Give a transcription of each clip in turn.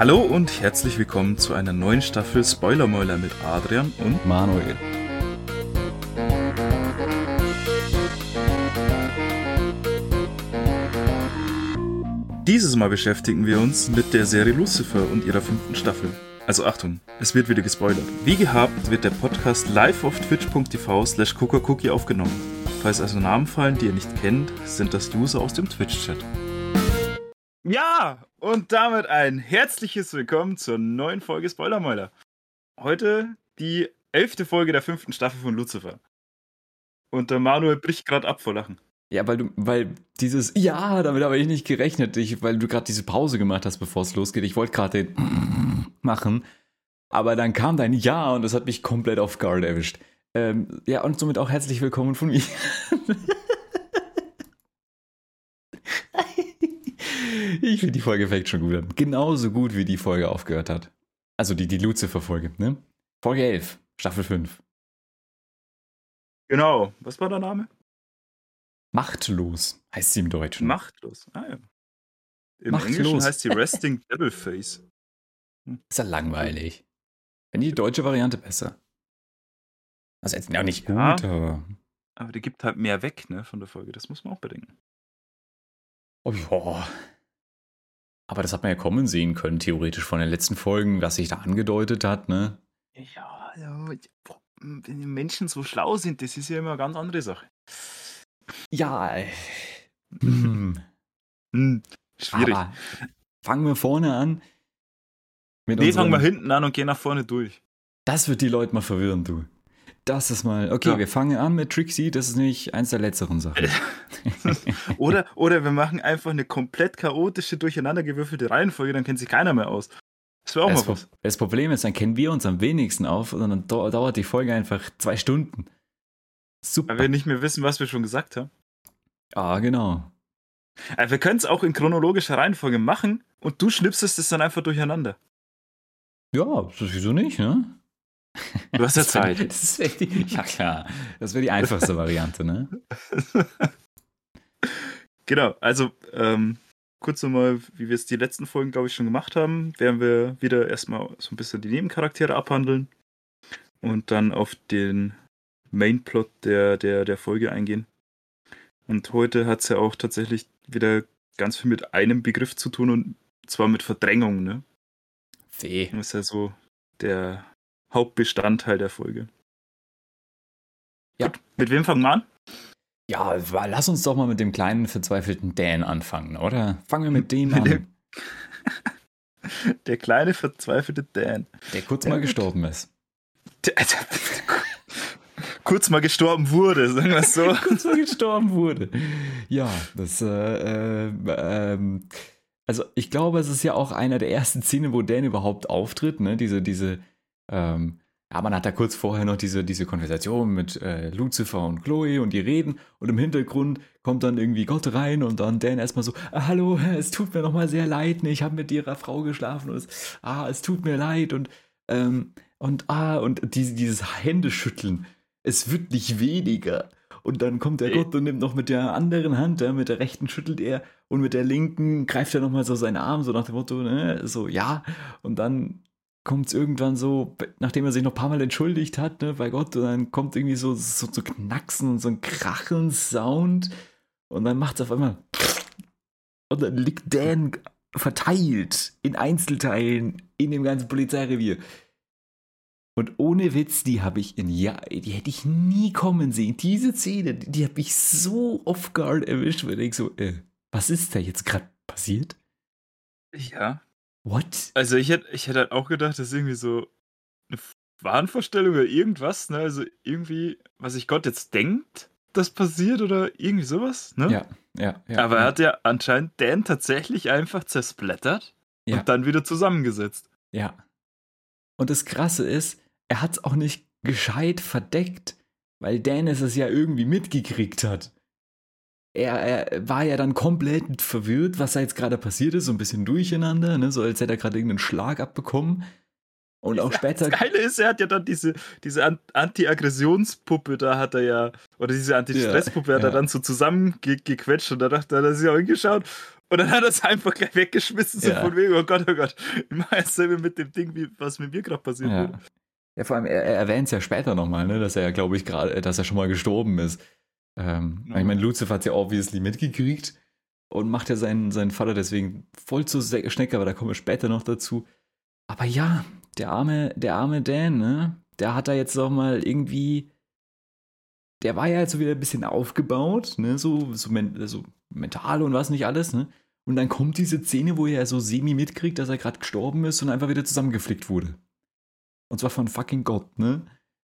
Hallo und herzlich willkommen zu einer neuen Staffel Spoilermäuler mit Adrian und Manuel. Dieses Mal beschäftigen wir uns mit der Serie Lucifer und ihrer fünften Staffel. Also Achtung, es wird wieder gespoilert. Wie gehabt wird der Podcast live auf twitch.tv slash cookie aufgenommen. Falls also Namen fallen, die ihr nicht kennt, sind das User aus dem Twitch-Chat. Ja, und damit ein herzliches Willkommen zur neuen Folge Spoilermäuler. Heute die elfte Folge der fünften Staffel von Lucifer. Und der Manuel bricht gerade ab vor Lachen. Ja, weil du, weil dieses Ja, damit habe ich nicht gerechnet, ich, weil du gerade diese Pause gemacht hast, bevor es losgeht. Ich wollte gerade den machen, aber dann kam dein Ja und das hat mich komplett auf Guard erwischt. Ähm, ja, und somit auch herzlich willkommen von mir. ich finde die Folge fängt schon gut an. Genauso gut, wie die Folge aufgehört hat. Also die, die Lucifer-Folge, ne? Folge 11, Staffel 5. Genau. Was war der Name? Machtlos heißt sie im Deutschen. Machtlos. Ah ja. Im Machtlos. Englischen heißt sie Resting Devil Face. Ist ja langweilig. Wenn die deutsche Variante besser. Also jetzt auch nicht gut, Ja. aber. Aber die gibt halt mehr weg, ne, von der Folge. Das muss man auch bedenken. Oh ja. Aber das hat man ja kommen sehen können, theoretisch von den letzten Folgen, was sich da angedeutet hat, ne? Ja, ja, wenn die Menschen so schlau sind, das ist ja immer eine ganz andere Sache. Ja. Hm. Hm, schwierig. Aber fangen wir vorne an. Mit nee, fangen wir hinten an und gehen nach vorne durch. Das wird die Leute mal verwirren, du. Das ist mal. Okay, Ja. wir fangen an mit Trixie, das ist nicht eins der letzteren Sachen. Oder, oder wir machen einfach eine komplett chaotische, durcheinandergewürfelte Reihenfolge, dann kennt sich keiner mehr aus. Das wäre auch Das, mal was. das Problem ist, dann kennen wir uns am wenigsten auf und dann dau- dauert die Folge einfach zwei Stunden. Super. Weil wir nicht mehr wissen, was wir schon gesagt haben. ah, genau. Also wir können es auch in chronologischer Reihenfolge machen und du schnipsest es dann einfach durcheinander. Ja, das wieso nicht, ne? Du hast ja Zeit. Das wär die, ja, klar. Das wäre die einfachste Variante, ne? Genau, also ähm, kurz nochmal, wie wir es die letzten Folgen, glaube ich, schon gemacht haben, werden wir wieder erstmal so ein bisschen die Nebencharaktere abhandeln und dann auf den Mainplot der, der, der Folge eingehen. Und heute hat es ja auch tatsächlich wieder ganz viel mit einem Begriff zu tun und zwar mit Verdrängung, ne? Weh. Das ist ja so der Hauptbestandteil der Folge. Ja. Gut, mit wem fangen wir an? Ja, lass uns doch mal mit dem kleinen, verzweifelten Dan anfangen, oder? Fangen wir mit dem Mit an, dem- Der kleine, verzweifelte Dan. der kurz mal gestorben ist. Der- also, kurz mal gestorben wurde, sagen wir es so. kurz mal gestorben wurde. Ja, das, äh, äh, ähm, also ich glaube, es ist ja auch einer der ersten Szenen, wo Dan überhaupt auftritt, ne? Diese, diese, ähm, ja, man hat da kurz vorher noch diese, diese Konversation mit äh, Lucifer und Chloe und die reden und im Hintergrund kommt dann irgendwie Gott rein und dann Dan erstmal so, ah, hallo, es tut mir nochmal sehr leid, ne? ich habe mit ihrer Frau geschlafen und es, ah, es tut mir leid und, ähm, und, ah, und diese, dieses Händeschütteln, es wird nicht weniger. Und dann kommt der Nee. Gott und nimmt noch mit der anderen Hand, mit der rechten schüttelt er und mit der linken greift er nochmal so seinen Arm, so nach dem Motto, ne, so, ja. Und dann kommt es irgendwann so, nachdem er sich noch ein paar Mal entschuldigt hat, ne, bei Gott, und dann kommt irgendwie so, so zu Knacksen und so ein Krachen-Sound und dann macht es auf einmal und dann liegt Dan verteilt in Einzelteilen in dem ganzen Polizeirevier. Und ohne Witz, die habe ich in ja, die hätte ich nie kommen sehen. Diese Szene, die, die habe ich so off guard erwischt, weil ich so, äh, was ist da jetzt gerade passiert? Ja. What? Also ich hätte ich hätte halt auch gedacht, das ist irgendwie so eine Wahnvorstellung oder irgendwas, ne? Also irgendwie, was sich Gott jetzt denkt, das passiert oder irgendwie sowas, ne? Ja, ja, ja. Aber er hat ja anscheinend Dan tatsächlich einfach zersplattert Ja. und dann wieder zusammengesetzt. Ja. Und das Krasse ist, er hat es auch nicht gescheit verdeckt, weil Dennis es ja irgendwie mitgekriegt hat. Er, er war ja dann komplett verwirrt, was da jetzt gerade passiert ist, so ein bisschen durcheinander, ne? so als hätte er gerade irgendeinen Schlag abbekommen. Und auch später. Das Geile ist, er hat ja dann diese, diese An- Anti-Aggressionspuppe, da hat er ja, oder diese Anti-Stress-Puppe hat er ja. dann so zusammengequetscht und da dachte er, da ist ja auch hingeschaut Und dann hat er es einfach gleich weggeschmissen, so Ja. von wegen, oh Gott, oh Gott. Ich mache dasselbe mit dem Ding, wie, was mit mir gerade passiert Ja. Ja, vor allem, er, er erwähnt es ja später nochmal, ne, dass er ja, glaube ich, gerade, dass er schon mal gestorben ist. Ähm, Ja. Ich meine, Lucifer hat ja obviously mitgekriegt und macht ja seinen, seinen Vater deswegen voll zur Schnecke, aber da kommen wir später noch dazu. Aber ja, der arme, der arme Dan, ne, der hat da jetzt noch mal irgendwie, der war ja jetzt so wieder ein bisschen aufgebaut, ne, so, so, men so mental und was nicht alles, ne. Und dann kommt diese Szene, wo er so semi mitkriegt, dass er gerade gestorben ist und einfach wieder zusammengeflickt wurde. Und zwar von fucking Gott, ne?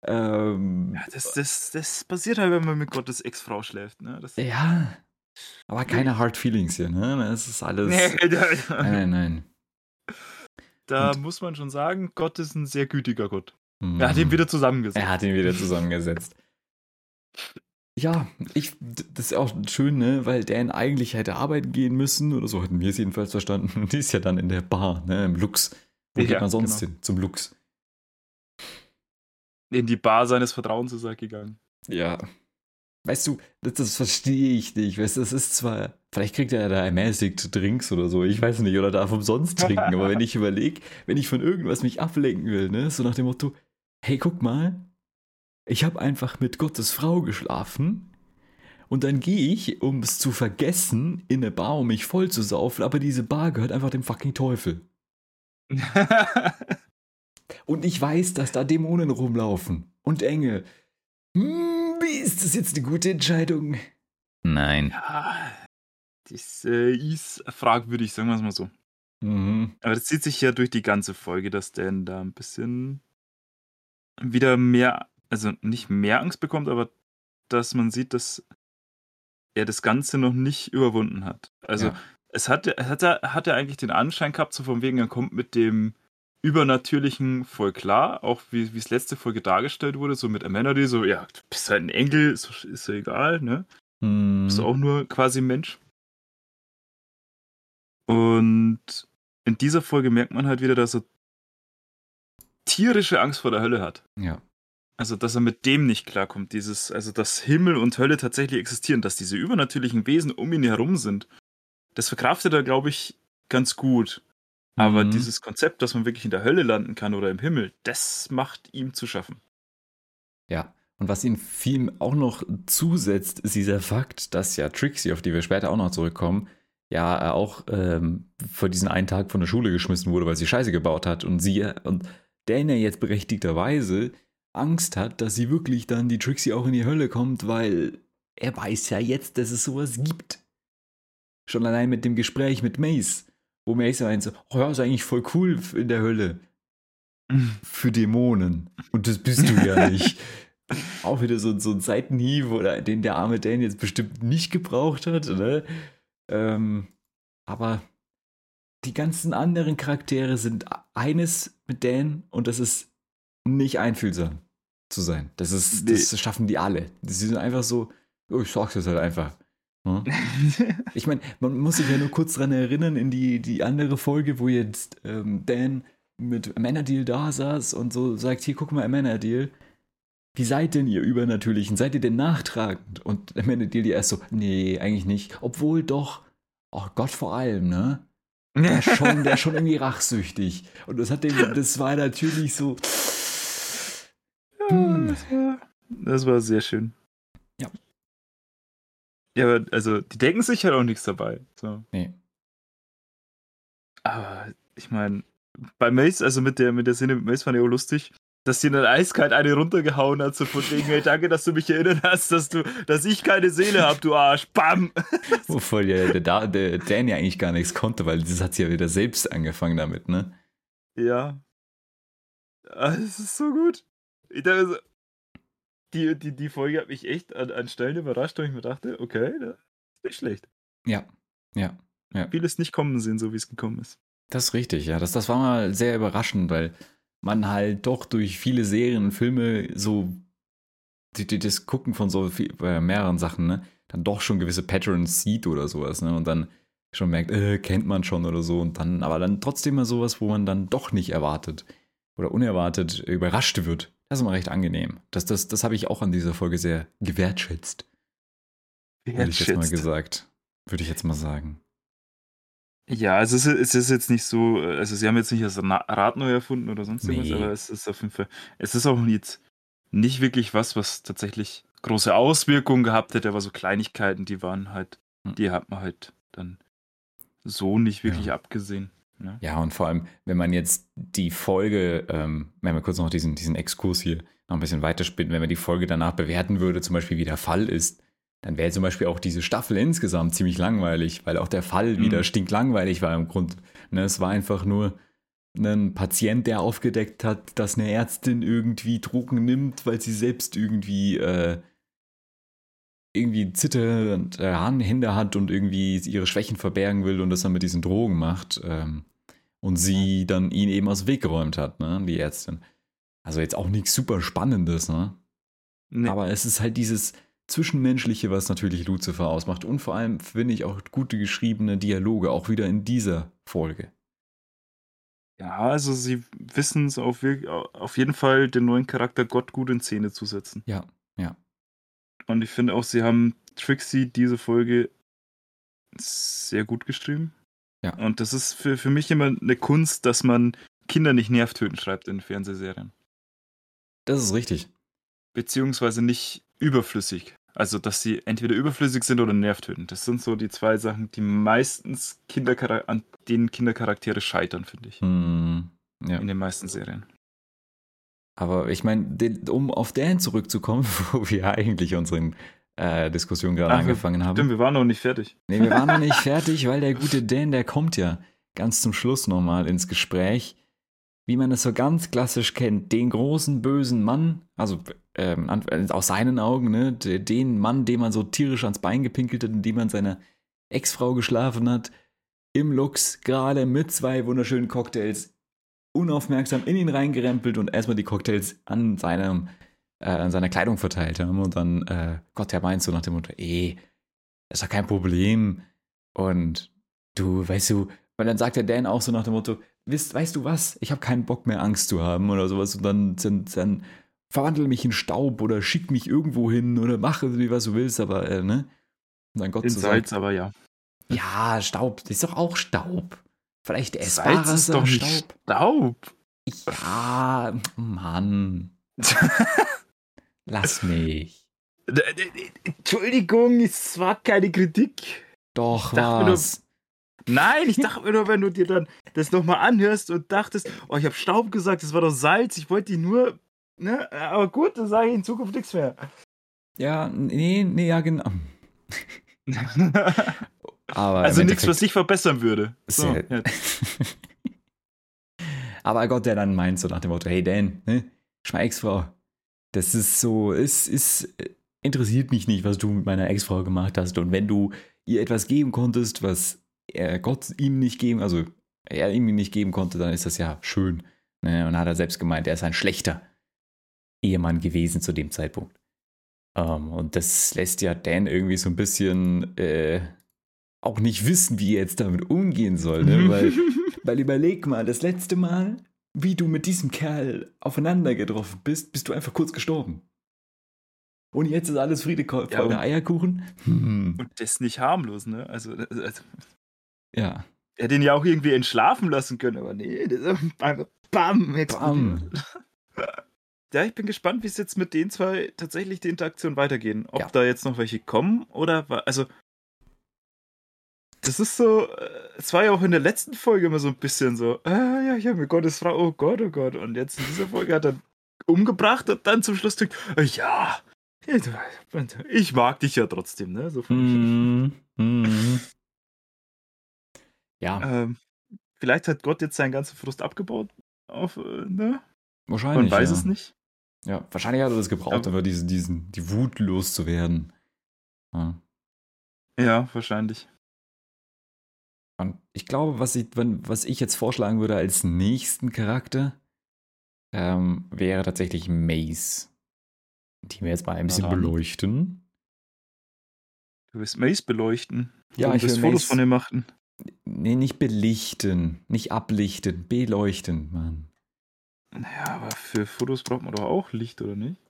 Ähm, Ja, das, das, das passiert halt, wenn man mit Gottes Ex-Frau schläft. Ne? Das, ja. Aber keine Hard Feelings hier, ne? Das ist alles. Nee, da, Nein, nein, nein. da Und- muss man schon sagen, Gott ist ein sehr gütiger Gott. Hm. Er hat ihn wieder zusammengesetzt. Er hat ihn wieder zusammengesetzt. Ja, ich, das ist auch schön, ne, weil Dan eigentlich hätte arbeiten gehen müssen, oder so hatten wir es jedenfalls verstanden. Und die ist ja dann in der Bar, ne, im Lux. Wo Ja, geht man sonst genau. hin? Zum Lux. In die Bar seines Vertrauens ist er gegangen. Ja. Weißt du, das, das verstehe ich nicht. Weißt du, das ist zwar, vielleicht kriegt er da ermäßigt Drinks oder so, ich weiß nicht, oder darf umsonst trinken, aber wenn ich überlege, wenn ich von irgendwas mich ablenken will, ne, so nach dem Motto, hey, guck mal, ich habe einfach mit Gottes Frau geschlafen und dann gehe ich, um es zu vergessen, in eine Bar, um mich voll zu saufen, aber diese Bar gehört einfach dem fucking Teufel. Und ich weiß, dass da Dämonen rumlaufen und Engel. Hm, wie ist das jetzt eine gute Entscheidung? Nein. ja, das äh, ist fragwürdig, sagen wir es mal so. Mhm. Aber das zieht sich ja durch die ganze Folge, dass Dan da ein bisschen wieder mehr, also nicht mehr Angst bekommt, aber dass man sieht, dass er das Ganze noch nicht überwunden hat. Also Ja. es hat, es hat, er- hat er eigentlich den Anschein gehabt, so von wegen, er kommt mit dem Übernatürlichen voll klar, auch wie wie es letzte Folge dargestellt wurde, so mit Amenity, so, ja, du bist halt ein Engel, ist, ist ja egal, ne? Mhm. Bist auch nur quasi Mensch. Und in dieser Folge merkt man halt wieder, dass er tierische Angst vor der Hölle hat. Ja. Also, dass er mit dem nicht klarkommt. Dieses, also, dass Himmel und Hölle tatsächlich existieren, dass diese übernatürlichen Wesen um ihn herum sind. Das verkraftet er, glaube ich, ganz gut. Aber Mhm. dieses Konzept, dass man wirklich in der Hölle landen kann oder im Himmel, das macht ihm zu schaffen. Ja. Und was ihm viel auch noch zusetzt, ist dieser Fakt, dass ja Trixie, auf die wir später auch noch zurückkommen, ja auch ähm, für diesen einen Tag von der Schule geschmissen wurde, weil sie Scheiße gebaut hat und sie und Dana jetzt berechtigterweise Angst hat, dass sie wirklich dann die Trixie auch in die Hölle kommt, weil er weiß ja jetzt, dass es sowas gibt. Schon allein mit dem Gespräch mit Mace, wo Mace meint so, oh ja, ist eigentlich voll cool in der Hölle für Dämonen. Und das bist du ja nicht. Auch wieder so, so ein Seitenhieb, oder den der arme Dan jetzt bestimmt nicht gebraucht hat, ne? Ähm, aber die ganzen anderen Charaktere sind eines mit Dan und das ist nicht einfühlsam zu sein. Das ist, das schaffen die alle. Sie sind einfach so, oh, ich sag's jetzt halt einfach. Ne? Ich meine, man muss sich ja nur kurz dran erinnern in die, die andere Folge, wo jetzt ähm, Dan mit Amenadiel da saß und so sagt, hier, guck mal, Amenadiel, wie seid denn ihr Übernatürlichen? Seid ihr denn nachtragend? Und Amenadiel die erst so, nee, eigentlich nicht. Obwohl doch, oh Gott vor allem, ne? Der ist schon, der ist schon irgendwie rachsüchtig. Und das hat dem, das war natürlich so. War, das war sehr schön. Ja. Ja, aber also, die denken sich halt auch nichts dabei. So. Nee. Aber ich meine, bei Mace, also mit der, mit der Szene mit Mace fand ich auch lustig, dass sie dann eiskalt eine runtergehauen hat, so von wegen, hey, danke, dass du mich erinnert hast, dass du, dass ich keine Seele hab, du Arsch. Bam! Wovon der, der, der Dan ja eigentlich gar nichts konnte, weil das hat sie ja wieder selbst angefangen damit, ne? Ja. Ah, Das ist so gut. Ich dachte so, die, die, die Folge hat mich echt an, an Stellen überrascht, wo ich mir dachte, okay, das ist nicht schlecht. Ja. Ja. Vieles nicht kommen sehen, so wie es gekommen ist. Das ist richtig, ja. Das, das war mal sehr überraschend, weil man halt doch durch viele Serien und Filme so die, die, das Gucken von so viel, äh, mehreren Sachen, ne, dann doch schon gewisse Patterns sieht oder sowas, ne? Und dann schon merkt, äh, kennt man schon oder so. Und dann, aber dann trotzdem mal sowas, wo man dann doch nicht erwartet oder unerwartet überrascht wird. Das ist immer recht angenehm. Das, das, das habe ich auch an dieser Folge sehr gewertschätzt. Hätte ich jetzt mal gesagt. Würde ich jetzt mal sagen. Ja, also es ist, es ist jetzt nicht so, also sie haben jetzt nicht das Rad neu erfunden oder sonst irgendwas, Nee. aber es ist auf jeden Fall, es ist auch jetzt nicht wirklich was, was tatsächlich große Auswirkungen gehabt hätte, aber so Kleinigkeiten, die waren halt, Hm. die hat man halt dann so nicht wirklich Ja. abgesehen. Ne? Ja, und vor allem, wenn man jetzt die Folge, ähm, wenn wir kurz noch diesen, diesen Exkurs hier noch ein bisschen weiterspinnen, wenn man die Folge danach bewerten würde, zum Beispiel wie der Fall ist, dann wäre zum Beispiel auch diese Staffel insgesamt ziemlich langweilig, weil auch der Fall Mhm. wieder stinklangweilig war im Grund. Ne, es war einfach nur ein Patient, der aufgedeckt hat, dass eine Ärztin irgendwie Drogen nimmt, weil sie selbst irgendwie äh, irgendwie zitternde Hände hat und irgendwie ihre Schwächen verbergen will und das dann mit diesen Drogen macht. Ähm, und sie dann ihn eben aus dem Weg geräumt hat, ne, die Ärztin. Also jetzt auch nichts super Spannendes, ne? Nee. Aber es ist halt dieses Zwischenmenschliche, was natürlich Lucifer ausmacht. Und vor allem finde ich auch gute geschriebene Dialoge, auch wieder in dieser Folge. Ja, also sie wissen es auf, auf jeden Fall, den neuen Charakter Gott gut in Szene zu setzen. Ja. Und ich finde auch, sie haben Trixie diese Folge sehr gut geschrieben. Ja. Und das ist für, für mich immer eine Kunst, dass man Kinder nicht nervtöten schreibt in Fernsehserien. Das ist richtig. Beziehungsweise nicht überflüssig. Also, dass sie entweder überflüssig sind oder nervtöten. Das sind so die zwei Sachen, die meistens Kinderchara an denen Kindercharaktere scheitern, finde ich. Hm, ja. In den meisten Serien. Aber ich meine, den- um auf Dan zurückzukommen, wo wir eigentlich unsere äh, Diskussion gerade Ach, angefangen haben. Stimmt, wir waren noch nicht fertig. Nee, wir waren noch nicht fertig, weil der gute Dan, der kommt ja ganz zum Schluss nochmal ins Gespräch, wie man es so ganz klassisch kennt, den großen bösen Mann, also ähm, an- aus seinen Augen, ne, de- den Mann, dem man so tierisch ans Bein gepinkelt hat, in dem man seiner Ex-Frau geschlafen hat, im Lux, gerade mit zwei wunderschönen Cocktails, unaufmerksam in ihn reingerempelt und erstmal die Cocktails an seinem äh, an seiner Kleidung verteilt haben und dann, äh, Gott, der meint so nach dem Motto, eh, ist doch kein Problem. Und du, weißt du, weil dann sagt der Dan auch so nach dem Motto, weißt, weißt du was, ich habe keinen Bock mehr Angst zu haben oder sowas und dann, dann, dann verwandle mich in Staub oder schick mich irgendwo hin oder mache, wie was du willst, aber, äh, ne? Und dann Gott In Salz, sagt, aber ja. ja, Staub, das ist doch auch Staub. Vielleicht essbarer Salz ist doch nicht Staub. Staub. Ja, Mann, lass mich. Entschuldigung, es war keine Kritik. Doch, nur- was? Nein, ich dachte mir nur, wenn du dir dann das nochmal anhörst und dachtest, oh, ich habe Staub gesagt, das war doch Salz, ich wollte die nur. Ne? Aber gut, dann sage ich in Zukunft nichts mehr. Ja, nee, nee, ja, genau. Aber also nichts, was Endeffekt- ich verbessern würde. So, ja. Aber Gott, der dann meint so nach dem Motto, hey Dan, ne, meine Ex-Frau, das ist so, es ist, äh, interessiert mich nicht, was du mit meiner Ex-Frau gemacht hast. Und wenn du ihr etwas geben konntest, was er Gott ihm nicht geben, also er ihm nicht geben konnte, dann ist das ja schön. Ne? Und hat er selbst gemeint, er ist ein schlechter Ehemann gewesen zu dem Zeitpunkt. Ähm, und das lässt ja Dan irgendwie so ein bisschen äh, auch nicht wissen, wie er jetzt damit umgehen soll. Ne? Weil weil überleg mal, das letzte Mal, wie du mit diesem Kerl aufeinander getroffen bist, bist du einfach kurz gestorben. Und jetzt ist alles Friede, Freude, Ja, und- Eierkuchen. Hm. Und das nicht harmlos, ne? Also, also Ja, er hätte ihn ja auch irgendwie entschlafen lassen können, aber nee, das ist einfach BAM! bam. Ja, ich bin gespannt, wie es jetzt mit den zwei tatsächlich die Interaktion weitergehen. Ob Ja. da jetzt noch welche kommen oder also das ist so, äh, es war ja auch in der letzten Folge immer so ein bisschen so, ah ja, ich habe mir Gottes Frau, oh Gott, oh Gott. Und jetzt in dieser Folge hat er umgebracht und dann zum Schluss denkt, äh, ja, ich mag dich ja trotzdem, ne? So Hm. Hm. Ja, ähm, vielleicht hat Gott jetzt seinen ganzen Frust abgebaut. Auf, äh, ne? wahrscheinlich. Man weiß ja. es nicht. Ja, wahrscheinlich hat er das gebraucht, Aber- diesen, diesen, die Wut loszuwerden. Ja. Ja, wahrscheinlich. Und ich glaube, was ich, wenn, was ich jetzt vorschlagen würde als nächsten Charakter, ähm, wäre tatsächlich Mace. Die wir jetzt mal ein bisschen dann. beleuchten. Du willst Mace beleuchten. Ja, und ich will Fotos Mace- von ihm machen. Nee, nicht belichten, nicht ablichten, beleuchten, Mann. Naja, aber für Fotos braucht man doch auch Licht, oder nicht?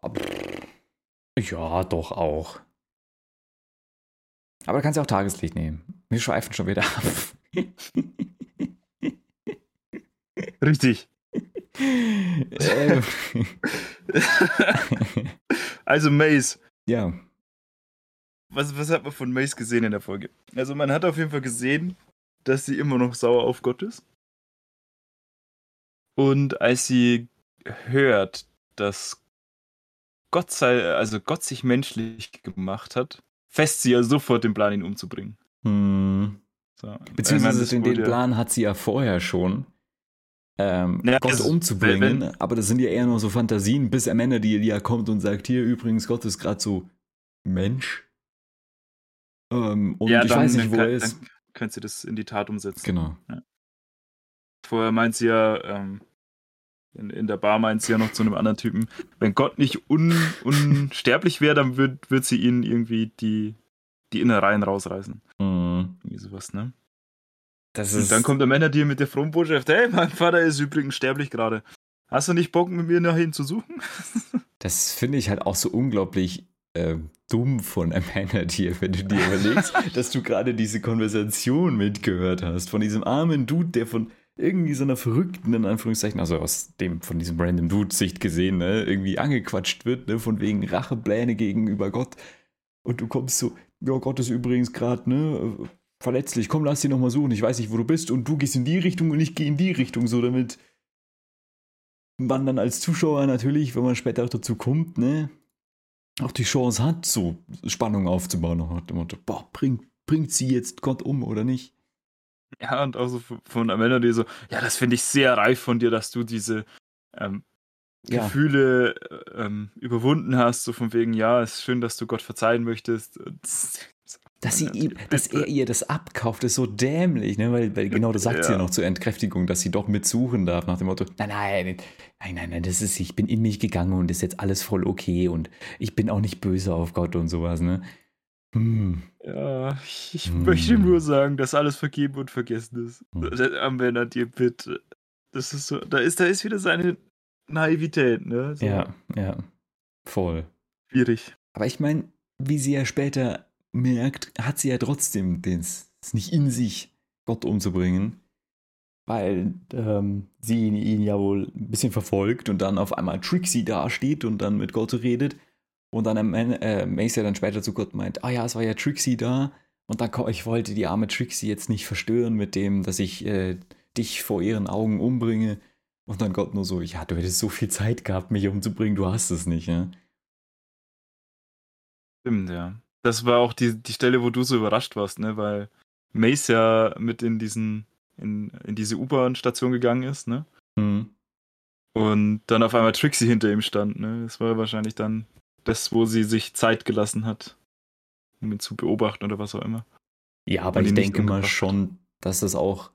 Aber, ja, doch auch. Aber du kannst ja auch Tageslicht nehmen. Wir schweifen schon wieder ab. Richtig. ähm, also Mace. ja. Was, was hat man von Mace gesehen in der Folge? Also man hat auf jeden Fall gesehen, dass sie immer noch sauer auf Gott ist. Und als sie hört, dass Gott sei, also Gott sich menschlich gemacht hat, fest sie ja sofort den Plan, ihn umzubringen. Hm. So. Beziehungsweise das den, wurde den ja- Plan hat sie ja vorher schon, ähm, Ja, Gott umzubringen. wenn- aber das sind ja eher nur so Fantasien, bis Amanda die ja kommt und sagt, hier übrigens, Gott ist gerade so Mensch. Ähm, und ja, ich dann, weiß nicht, wo kann, er ist. Dann könnt sie das in die Tat umsetzen. Genau. Vorher meint sie ja, ähm, in, in der Bar meint sie ja noch zu einem anderen Typen, wenn Gott nicht un, unsterblich wäre, dann würde würd sie ihnen irgendwie die, die Innereien rausreißen. Irgendwie sowas, ne? Das Und ist, dann kommt der Männer dir mit der frohen Botschaft, hey, mein Vater ist übrigens sterblich gerade. Hast du nicht Bock, mit mir nach ihm zu suchen? das finde ich halt auch so unglaublich äh, dumm von Amanda dir, wenn du dir überlegst, dass du gerade diese Konversation mitgehört hast von diesem armen Dude, der von irgendwie so einer verrückten, in Anführungszeichen, also aus dem, von diesem random Dude-Sicht gesehen, ne, irgendwie angequatscht wird, ne, von wegen Rachepläne gegenüber Gott. Und du kommst so, ja, Gott ist übrigens gerade, ne, verletzlich, komm, lass dich nochmal suchen, ich weiß nicht, wo du bist, und du gehst in die Richtung und ich gehe in die Richtung, so damit man dann als Zuschauer natürlich, wenn man später auch dazu kommt, ne, auch die Chance hat, so Spannung aufzubauen, nach dem Motto, boah, bringt, bringt sie jetzt Gott um oder nicht? Ja, und auch so von Amanda, die so, ja, das finde ich sehr reif von dir, dass du diese ähm, Ja. Gefühle äh, ähm, überwunden hast, so von wegen, ja, es ist schön, dass du Gott verzeihen möchtest. Dass, sie Amanda, ihm, dass er ihr das abkauft, ist so dämlich, ne? weil, weil genau das sagt sie ja Ja. noch zur Entkräftigung, dass sie doch mitsuchen darf, nach dem Motto, nein, nein, nein, nein, nein, das ist, ich bin in mich gegangen und ist jetzt alles voll okay und ich bin auch nicht böse auf Gott und sowas, ne? Hm. Ja, ich, Hm. möchte nur sagen, dass alles vergeben und vergessen ist. Hm. Amanda, dir bitte. Das ist so, da ist, da ist wieder seine Naivität, ne? So Ja, ja, voll. Schwierig. Aber ich meine, wie sie ja später merkt, hat sie ja trotzdem das, das nicht in sich, Gott umzubringen. Weil ähm, sie ihn, ja wohl ein bisschen verfolgt und dann auf einmal Trixie dasteht und dann mit Gott redet. Und dann äh, Mace ja dann später zu Gott meint, ah ja, es war ja Trixie da. Und dann, ich wollte die arme Trixie jetzt nicht verstören mit dem, dass ich äh, dich vor ihren Augen umbringe. Und dann Gott nur so, ja, du hättest so viel Zeit gehabt, mich umzubringen, du hast es nicht, ja. Stimmt, ja. Das war auch die, die Stelle, wo du so überrascht warst, ne? Weil Mace ja mit in diesen, in, in diese U-Bahn-Station gegangen ist, ne? Hm. Und dann auf einmal Trixie hinter ihm stand, ne? Das war wahrscheinlich dann das, wo sie sich Zeit gelassen hat, um ihn zu beobachten oder was auch immer. Ja, aber ich denke mal schon, dass das auch,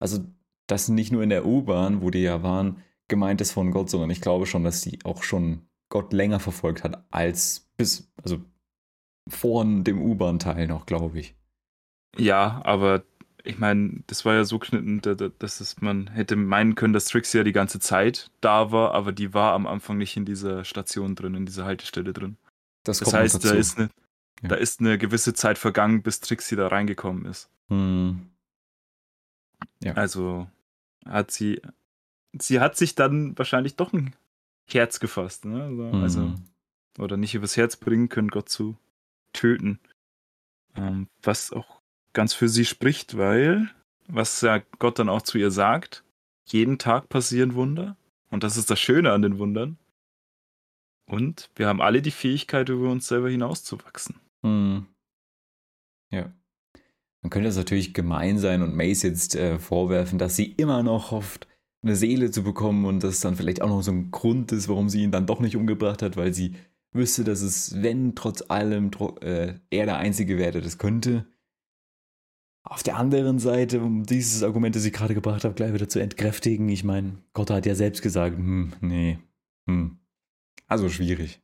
also das nicht nur in der U-Bahn, wo die ja waren, gemeint ist von Gott, sondern ich glaube schon, dass sie auch schon Gott länger verfolgt hat als bis, also vor dem U-Bahn-Teil noch, glaube ich. Ja, aber ich meine, das war ja so da- dass es, man hätte meinen können, dass Trixie ja die ganze Zeit da war, aber die war am Anfang nicht in dieser Station drin, in dieser Haltestelle drin. Das, Das heißt, da ist, eine, Ja. da ist eine gewisse Zeit vergangen, bis Trixie da reingekommen ist. Hm. Also hat sie, sie hat sich dann wahrscheinlich doch ein Herz gefasst, ne? Also, Hm. also oder nicht übers Herz bringen können, Gott zu töten. Ähm, was auch ganz für sie spricht, weil, was ja Gott dann auch zu ihr sagt, jeden Tag passieren Wunder. Und das ist das Schöne an den Wundern. Und wir haben alle die Fähigkeit, über uns selber hinauszuwachsen. Hm. Ja. Man könnte es natürlich gemein sein und Mace jetzt äh, vorwerfen, dass sie immer noch hofft, eine Seele zu bekommen und das dann vielleicht auch noch so ein Grund ist, warum sie ihn dann doch nicht umgebracht hat, weil sie wüsste, dass es, wenn trotz allem tro äh, er der Einzige wäre, das könnte. Auf der anderen Seite, um dieses Argument, das ich gerade gebracht habe, gleich wieder zu entkräftigen, ich meine, Gott hat ja selbst gesagt, hm, nee, hm. Also schwierig.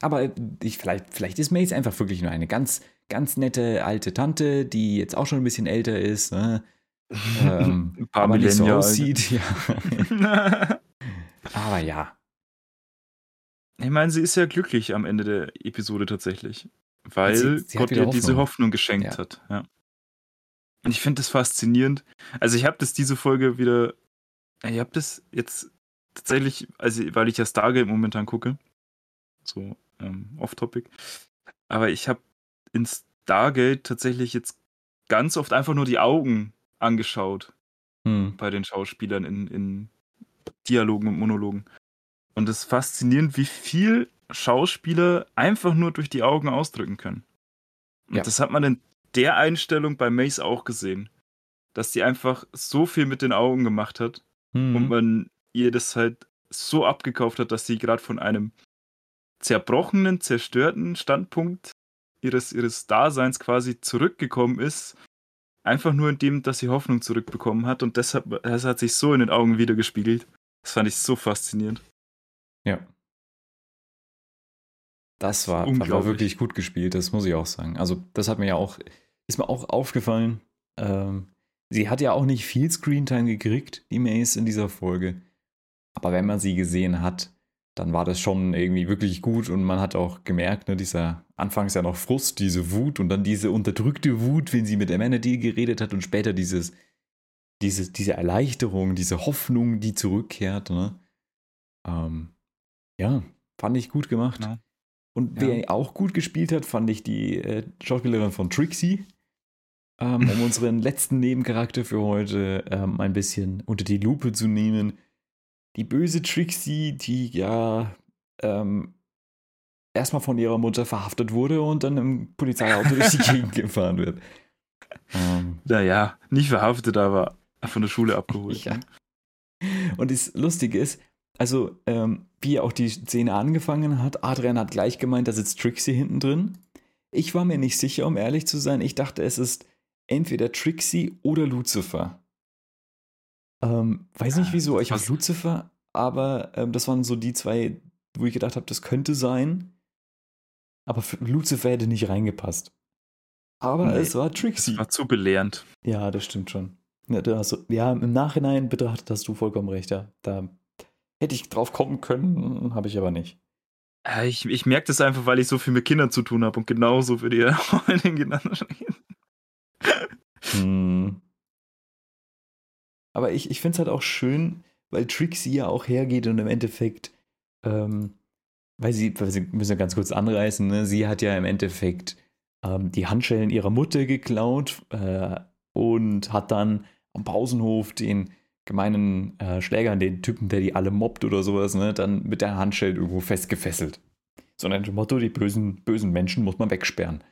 Aber ich, vielleicht, vielleicht ist Mace einfach wirklich nur eine ganz, ganz nette alte Tante, die jetzt auch schon ein bisschen älter ist, ne? ähm, Ein paar aber nicht so Millennial aussieht. Ja. aber ja. Ich meine, sie ist ja glücklich am Ende der Episode tatsächlich. Weil Sie- sie Gott ihr diese Hoffnung. Hoffnung geschenkt Ja. hat. Ja. Und ich finde das faszinierend. Also ich habe das diese Folge wieder, ich habe das jetzt tatsächlich, also weil ich ja Stargate momentan gucke, so ähm, off-topic, aber ich habe in Stargate tatsächlich jetzt ganz oft einfach nur die Augen angeschaut hm. bei den Schauspielern in, in Dialogen und Monologen. Und es ist faszinierend, wie viel Schauspieler einfach nur durch die Augen ausdrücken können. Und ja. das hat man in der Einstellung bei Mace auch gesehen. Dass die einfach so viel mit den Augen gemacht hat mhm. und man ihr das halt so abgekauft hat, dass sie gerade von einem zerbrochenen, zerstörten Standpunkt ihres, ihres Daseins quasi zurückgekommen ist. Einfach nur indem, dass sie Hoffnung zurückbekommen hat und deshalb, das hat sich so in den Augen wiedergespiegelt. Das fand ich so faszinierend. Ja. Das war, war wirklich gut gespielt, das muss ich auch sagen. Also, das hat mir ja auch, ist mir auch aufgefallen. Ähm, sie hat ja auch nicht viel Screentime gekriegt, die Mace in dieser Folge. Aber wenn man sie gesehen hat, dann war das schon irgendwie wirklich gut und man hat auch gemerkt, ne, dieser anfangs ja noch Frust, diese Wut und dann diese unterdrückte Wut, wenn sie mit Amenity geredet hat und später dieses, diese, diese Erleichterung, diese Hoffnung, die zurückkehrt. Ne? Ähm, ja, fand ich gut gemacht. Ja. Und wer ja. auch gut gespielt hat, fand ich die äh, Schauspielerin von Trixie. Ähm, um unseren letzten Nebencharakter für heute ähm, ein bisschen unter die Lupe zu nehmen. Die böse Trixie, die ja ähm, erstmal von ihrer Mutter verhaftet wurde und dann im Polizeiauto durch die Gegend gefahren wird. Ähm, naja, nicht verhaftet, aber von der Schule abgeholt. Ja. Und das Lustige ist, also ähm, wie auch die Szene angefangen hat, Adrian hat gleich gemeint, da sitzt Trixie hinten drin. Ich war mir nicht sicher, um ehrlich zu sein. Ich dachte, es ist entweder Trixie oder Lucifer. Ähm, weiß nicht wieso, ich habe Lucifer, aber ähm, das waren so die zwei, wo ich gedacht habe, das könnte sein. Aber Lucifer hätte nicht reingepasst. Aber nee, es war Trixie. Das war zu belehrend. Ja, das stimmt schon. Ja, also, ja, im Nachhinein betrachtet hast du vollkommen recht. Ja. Da Hätte ich drauf kommen können, habe ich aber nicht. Ich, ich merke das einfach, weil ich so viel mit Kindern zu tun habe und genauso würde ihr Freundin genannt hm. Aber ich, ich finde es halt auch schön, weil Trixie ja auch hergeht und im Endeffekt, ähm, weil sie, weil sie müssen ja ganz kurz anreißen, ne? sie hat ja im Endeffekt ähm, die Handschellen ihrer Mutter geklaut äh, und hat dann am Pausenhof den gemeinen äh, Schlägern, den Typen, der die alle mobbt oder sowas, ne, dann mit der Handschelle irgendwo festgefesselt. So ein Motto, die bösen, bösen Menschen muss man wegsperren.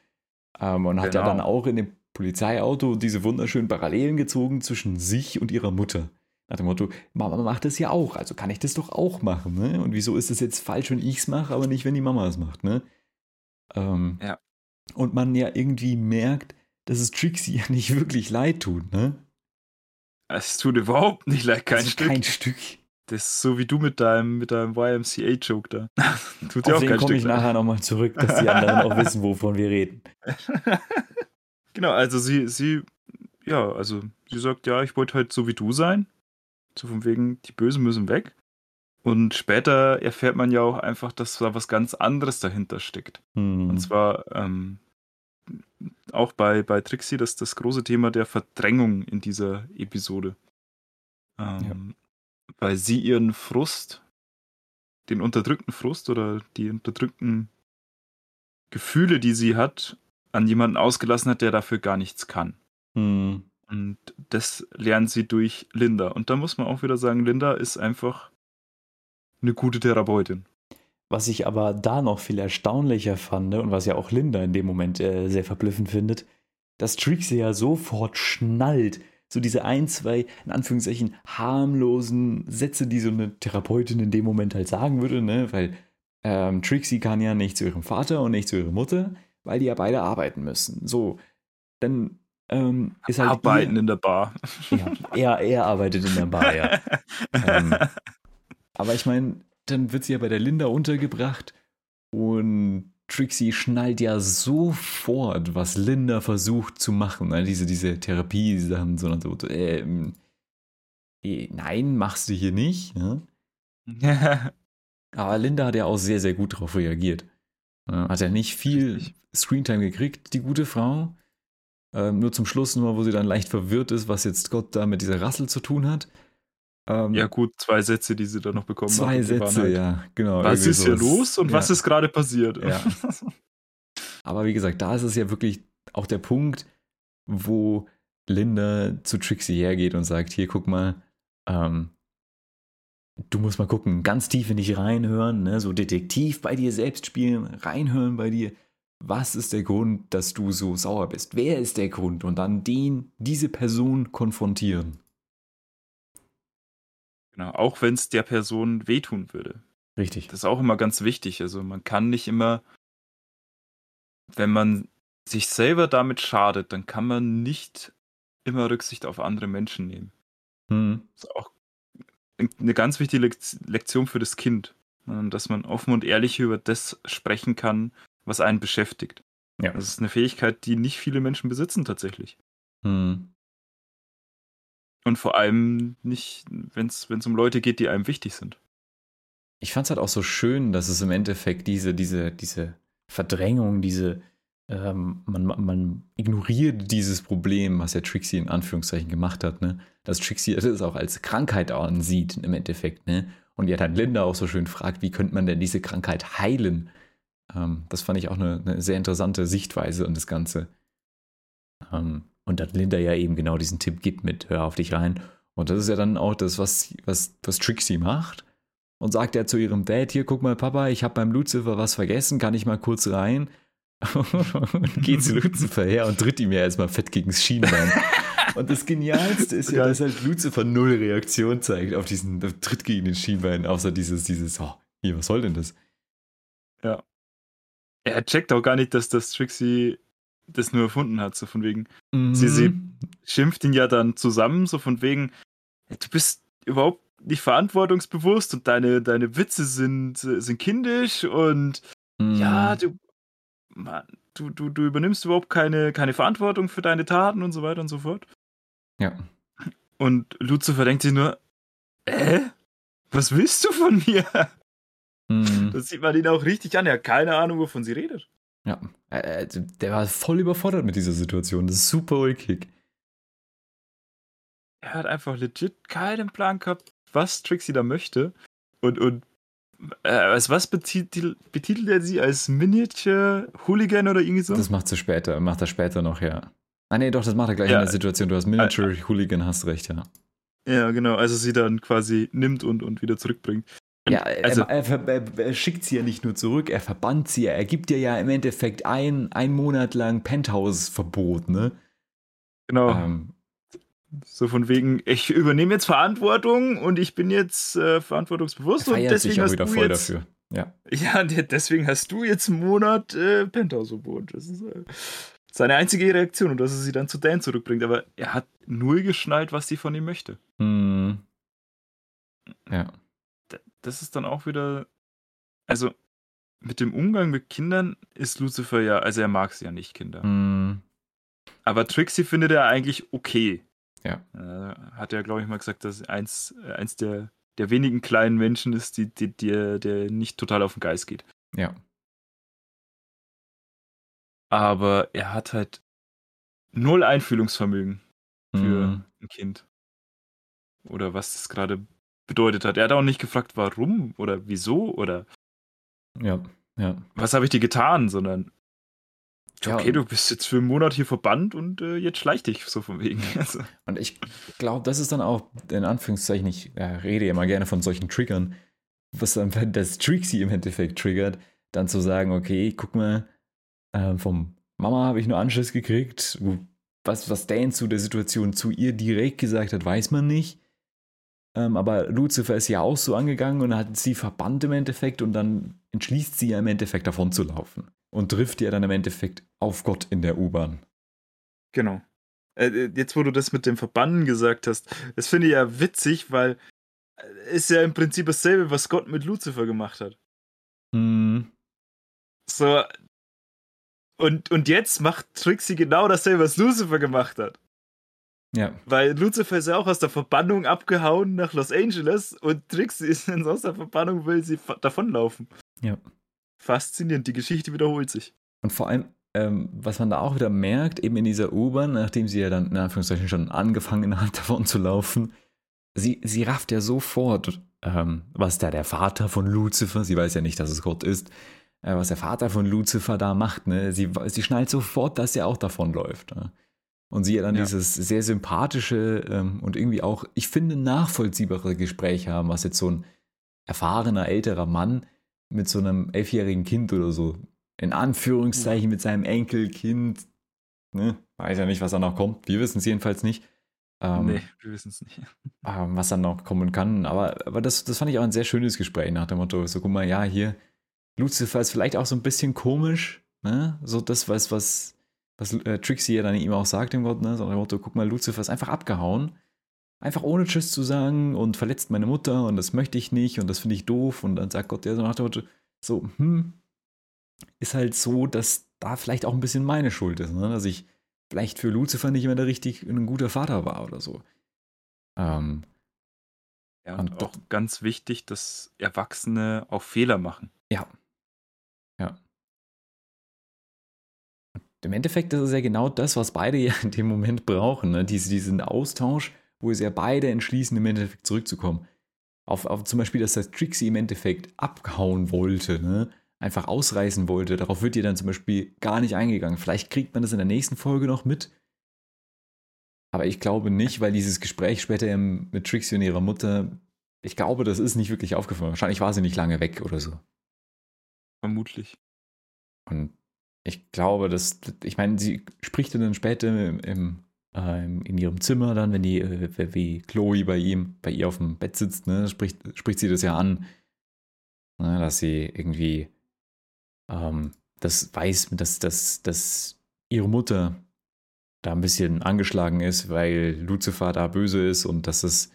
Ähm, und genau. hat ja genau. dann auch in dem Polizeiauto diese wunderschönen Parallelen gezogen zwischen sich und ihrer Mutter. Nach dem Motto, Mama macht das ja auch, also kann ich das doch auch machen. Ne? Und wieso ist es jetzt falsch, wenn ich es mache, aber nicht, wenn die Mama es macht? Ne? Ähm, ja. Und man ja irgendwie merkt, dass es Trixie ja nicht wirklich leid tut. Ne? Es tut überhaupt nicht leid, kein also Stück. Kein Stück. Das ist so wie du mit deinem, mit deinem YMCA-Joke da. tut dir auch kein komme ich nachher nochmal zurück, dass die anderen auch wissen, wovon wir reden. genau, also sie, sie, ja, also sie sagt, ja, ich wollte halt so wie du sein. So von wegen, die Bösen müssen weg. Und später erfährt man ja auch einfach, dass da was ganz anderes dahinter steckt. Hm. Und zwar ähm, auch bei, bei Trixie das, das große Thema der Verdrängung in dieser Episode. Ähm, ja. Weil sie ihren Frust, den unterdrückten Frust oder die unterdrückten Gefühle, die sie hat, an jemanden ausgelassen hat, der dafür gar nichts kann. Mhm. Und das lernt sie durch Linda. Und da muss man auch wieder sagen, Linda ist einfach eine gute Therapeutin. Was ich aber da noch viel erstaunlicher fand und was ja auch Linda in dem Moment äh, sehr verblüffend findet, dass Trixie ja sofort schnallt. So diese ein, zwei, in Anführungszeichen, harmlosen Sätze, die so eine Therapeutin in dem Moment halt sagen würde, ne? Weil ähm, Trixie kann ja nicht zu ihrem Vater und nicht zu ihrer Mutter, weil die ja beide arbeiten müssen. So, dann ähm, ist halt. Arbeiten ihr, in der Bar. Ja, er, er arbeitet in der Bar, ja. ähm, aber ich meine, dann wird sie ja bei der Linda untergebracht und Trixie schnallt ja sofort, was Linda versucht zu machen. Ne? Diese, diese Therapie-Sachen, sondern so, ähm, äh, nein, machst du hier nicht. Ne? Aber Linda hat ja auch sehr, sehr gut darauf reagiert. Hat ja nicht viel Screentime gekriegt, die gute Frau. Ähm, nur zum Schluss nochmal, wo sie dann leicht verwirrt ist, was jetzt Gott da mit dieser Rassel zu tun hat. Ähm, ja, gut, zwei Sätze, die sie da noch bekommen zwei hat. Zwei Sätze, halt, ja, genau. Was ist hier los und ja. was ist gerade passiert? Ja. Aber wie gesagt, da ist es ja wirklich auch der Punkt, wo Linda zu Trixie hergeht und sagt: Hier, guck mal, ähm, du musst mal gucken, ganz tief in dich reinhören, ne? so Detektiv bei dir selbst spielen, reinhören bei dir. Was ist der Grund, dass du so sauer bist? Wer ist der Grund? Und dann den, diese Person konfrontieren. Genau, auch wenn es der Person wehtun würde. Richtig. Das ist auch immer ganz wichtig. Also man kann nicht immer, wenn man sich selber damit schadet, dann kann man nicht immer Rücksicht auf andere Menschen nehmen. Hm. Das ist auch eine ganz wichtige Lektion für das Kind, ne, dass man offen und ehrlich über das sprechen kann, was einen beschäftigt. Ja. Das ist eine Fähigkeit, die nicht viele Menschen besitzen tatsächlich. Hm. Und vor allem nicht, wenn es um Leute geht, die einem wichtig sind. Ich fand es halt auch so schön, dass es im Endeffekt diese, diese, diese Verdrängung, diese, ähm, man, man ignoriert dieses Problem, was ja Trixie in Anführungszeichen gemacht hat, ne? Dass Trixie das auch als Krankheit ansieht im Endeffekt, ne? Und ja dann Linda auch so schön fragt, wie könnte man denn diese Krankheit heilen? Ähm, das fand ich auch eine, eine, sehr interessante Sichtweise an das Ganze. Ähm, und dass Linda ja eben genau diesen Tipp gibt mit Hör auf dich rein. Und das ist ja dann auch das, was, was, was Trixie macht. Und sagt er zu ihrem Dad, hier, guck mal, Papa, ich habe beim Lucifer was vergessen, kann ich mal kurz rein? Und geht zu Lucifer her und tritt ihm ja erstmal fett gegen das Schienbein. Und das Genialste ist ja, dass halt Lucifer null Reaktion zeigt auf diesen Tritt gegen den Schienbein, außer dieses, dieses, oh, hier, was soll denn das? Ja. Er checkt auch gar nicht, dass das Trixie das nur erfunden hat, so von wegen. Mhm. Sie, sie schimpft ihn ja dann zusammen, so von wegen, du bist überhaupt nicht verantwortungsbewusst und deine, deine Witze sind, sind kindisch und mhm. ja, du, man, du, du, du übernimmst überhaupt keine, keine Verantwortung für deine Taten und so weiter und so fort. Ja. Und Lucifer denkt sich nur, äh, was willst du von mir? Mhm. Das sieht man ihn auch richtig an. Er hat keine Ahnung, wovon sie redet. Ja, äh, äh, der war voll überfordert mit dieser Situation. Das ist super ulkig. Er hat einfach legit keinen Plan gehabt, was Trixie da möchte. Und, und äh, als was betitelt, betitelt er sie? Als Miniature-Hooligan oder irgendwie so? Das macht sie später, macht er später noch, ja. Ah, nee, doch, das macht er gleich ja. in der Situation. Du hast Miniature-Hooligan, hast recht, ja. Ja, genau. Also sie dann quasi nimmt und, und wieder zurückbringt. Ja, also, er, er, er, er, schickt sie ja nicht nur zurück, er verbannt sie, er gibt ihr ja im Endeffekt ein, ein Monat lang Penthouse-Verbot, ne? Genau. Ähm, so von wegen, ich übernehme jetzt Verantwortung und ich bin jetzt äh, verantwortungsbewusst und deswegen sich auch hast wieder du voll jetzt, dafür. Ja. ja, deswegen hast du jetzt einen Monat äh, Penthouse-Verbot. Das ist äh, seine einzige Reaktion und dass er sie dann zu Dan zurückbringt. Aber er hat null geschnallt, was sie von ihm möchte. Hm. Ja das ist dann auch wieder, also mit dem Umgang mit Kindern ist Lucifer ja, also er mag sie ja nicht, Kinder. Mm. Aber Trixie findet er eigentlich okay. Ja. Äh, hat er, glaube ich, mal gesagt, dass eins, äh, eins der, der wenigen kleinen Menschen ist, die, die, die, der nicht total auf den Geist geht. Ja. Aber er hat halt null Einfühlungsvermögen für mm. ein Kind. Oder was das gerade bedeutet hat. Er hat auch nicht gefragt, warum oder wieso oder ja, ja. was habe ich dir getan, sondern okay, ja, du bist jetzt für einen Monat hier verbannt und äh, jetzt schleich dich so von wegen. Also. Und ich glaube, das ist dann auch, in Anführungszeichen, ich ja, rede mal gerne von solchen Triggern, was dann das Trixie im Endeffekt triggert, dann zu sagen, okay, guck mal, äh, vom Mama habe ich nur Anschluss gekriegt, was, was Dan zu der Situation zu ihr direkt gesagt hat, weiß man nicht. Ähm, aber Lucifer ist ja auch so angegangen und hat sie verbannt im Endeffekt und dann entschließt sie ja im Endeffekt davon zu laufen und trifft ja dann im Endeffekt auf Gott in der U-Bahn. Genau. Äh, äh, jetzt, wo du das mit dem Verbannen gesagt hast, das finde ich ja witzig, weil äh, ist ja im Prinzip dasselbe, was Gott mit Lucifer gemacht hat. Hm. So. Und, und jetzt macht Trixie genau dasselbe, was Lucifer gemacht hat. Ja. Weil Lucifer ist ja auch aus der Verbannung abgehauen nach Los Angeles und Trixie ist aus der Verbannung, will sie davonlaufen. Ja. Faszinierend, die Geschichte wiederholt sich. Und vor allem, ähm, was man da auch wieder merkt, eben in dieser U-Bahn, nachdem sie ja dann in Anführungszeichen schon angefangen hat, davon zu laufen, sie, sie rafft ja sofort, ähm, was da der Vater von Lucifer, sie weiß ja nicht, dass es Gott ist, äh, was der Vater von Lucifer da macht. Ne? Sie, sie schnallt sofort, dass er auch davonläuft. Ne? Und sie ja dann ja. dieses sehr sympathische ähm, und irgendwie auch, ich finde, nachvollziehbare Gespräch haben, was jetzt so ein erfahrener, älterer Mann mit so einem elfjährigen Kind oder so, in Anführungszeichen mit seinem Enkelkind, ne? weiß ja nicht, was da noch kommt. Wir wissen es jedenfalls nicht. Ähm, nee, wir wissen es nicht. Ähm, was dann noch kommen kann. Aber, aber das, das fand ich auch ein sehr schönes Gespräch nach dem Motto: so, guck mal, ja, hier, Lucifer ist vielleicht auch so ein bisschen komisch, ne? So das, was, was, was äh, Trixie ja dann ihm auch sagt, dem Gott, ne? So nach dem Motto: guck mal, Lucifer ist einfach abgehauen. Einfach ohne Tschüss zu sagen und verletzt meine Mutter und das möchte ich nicht und das finde ich doof. Und dann sagt Gott ja so nach dem Motto: so, hm, ist halt so, dass da vielleicht auch ein bisschen meine Schuld ist, ne? Dass ich vielleicht für Lucifer nicht immer der richtig ein guter Vater war oder so. Ähm, ja, und, und auch ganz wichtig, dass Erwachsene auch Fehler machen. Ja. Ja. Und Im Endeffekt ist es ja genau das, was beide ja in dem Moment brauchen. Ne? Diese, diesen Austausch, wo sie ja beide entschließen, im Endeffekt zurückzukommen. Auf, auf zum Beispiel, dass das Trixie im Endeffekt abhauen wollte. Ne? einfach ausreißen wollte. Darauf wird ihr dann zum Beispiel gar nicht eingegangen. Vielleicht kriegt man das in der nächsten Folge noch mit. Aber ich glaube nicht, weil dieses Gespräch später mit Trixie und ihrer Mutter, ich glaube, das ist nicht wirklich aufgefallen. Wahrscheinlich war sie nicht lange weg oder so. Vermutlich. Und ich glaube, dass, ich meine, sie spricht dann später im, im, äh, in ihrem Zimmer dann, wenn die, äh, wie Chloe bei ihm, bei ihr auf dem Bett sitzt, ne, spricht, spricht sie das ja an, ne, dass sie irgendwie ähm, das weiß, dass, dass, dass ihre Mutter da ein bisschen angeschlagen ist, weil Lucifer da böse ist und dass es,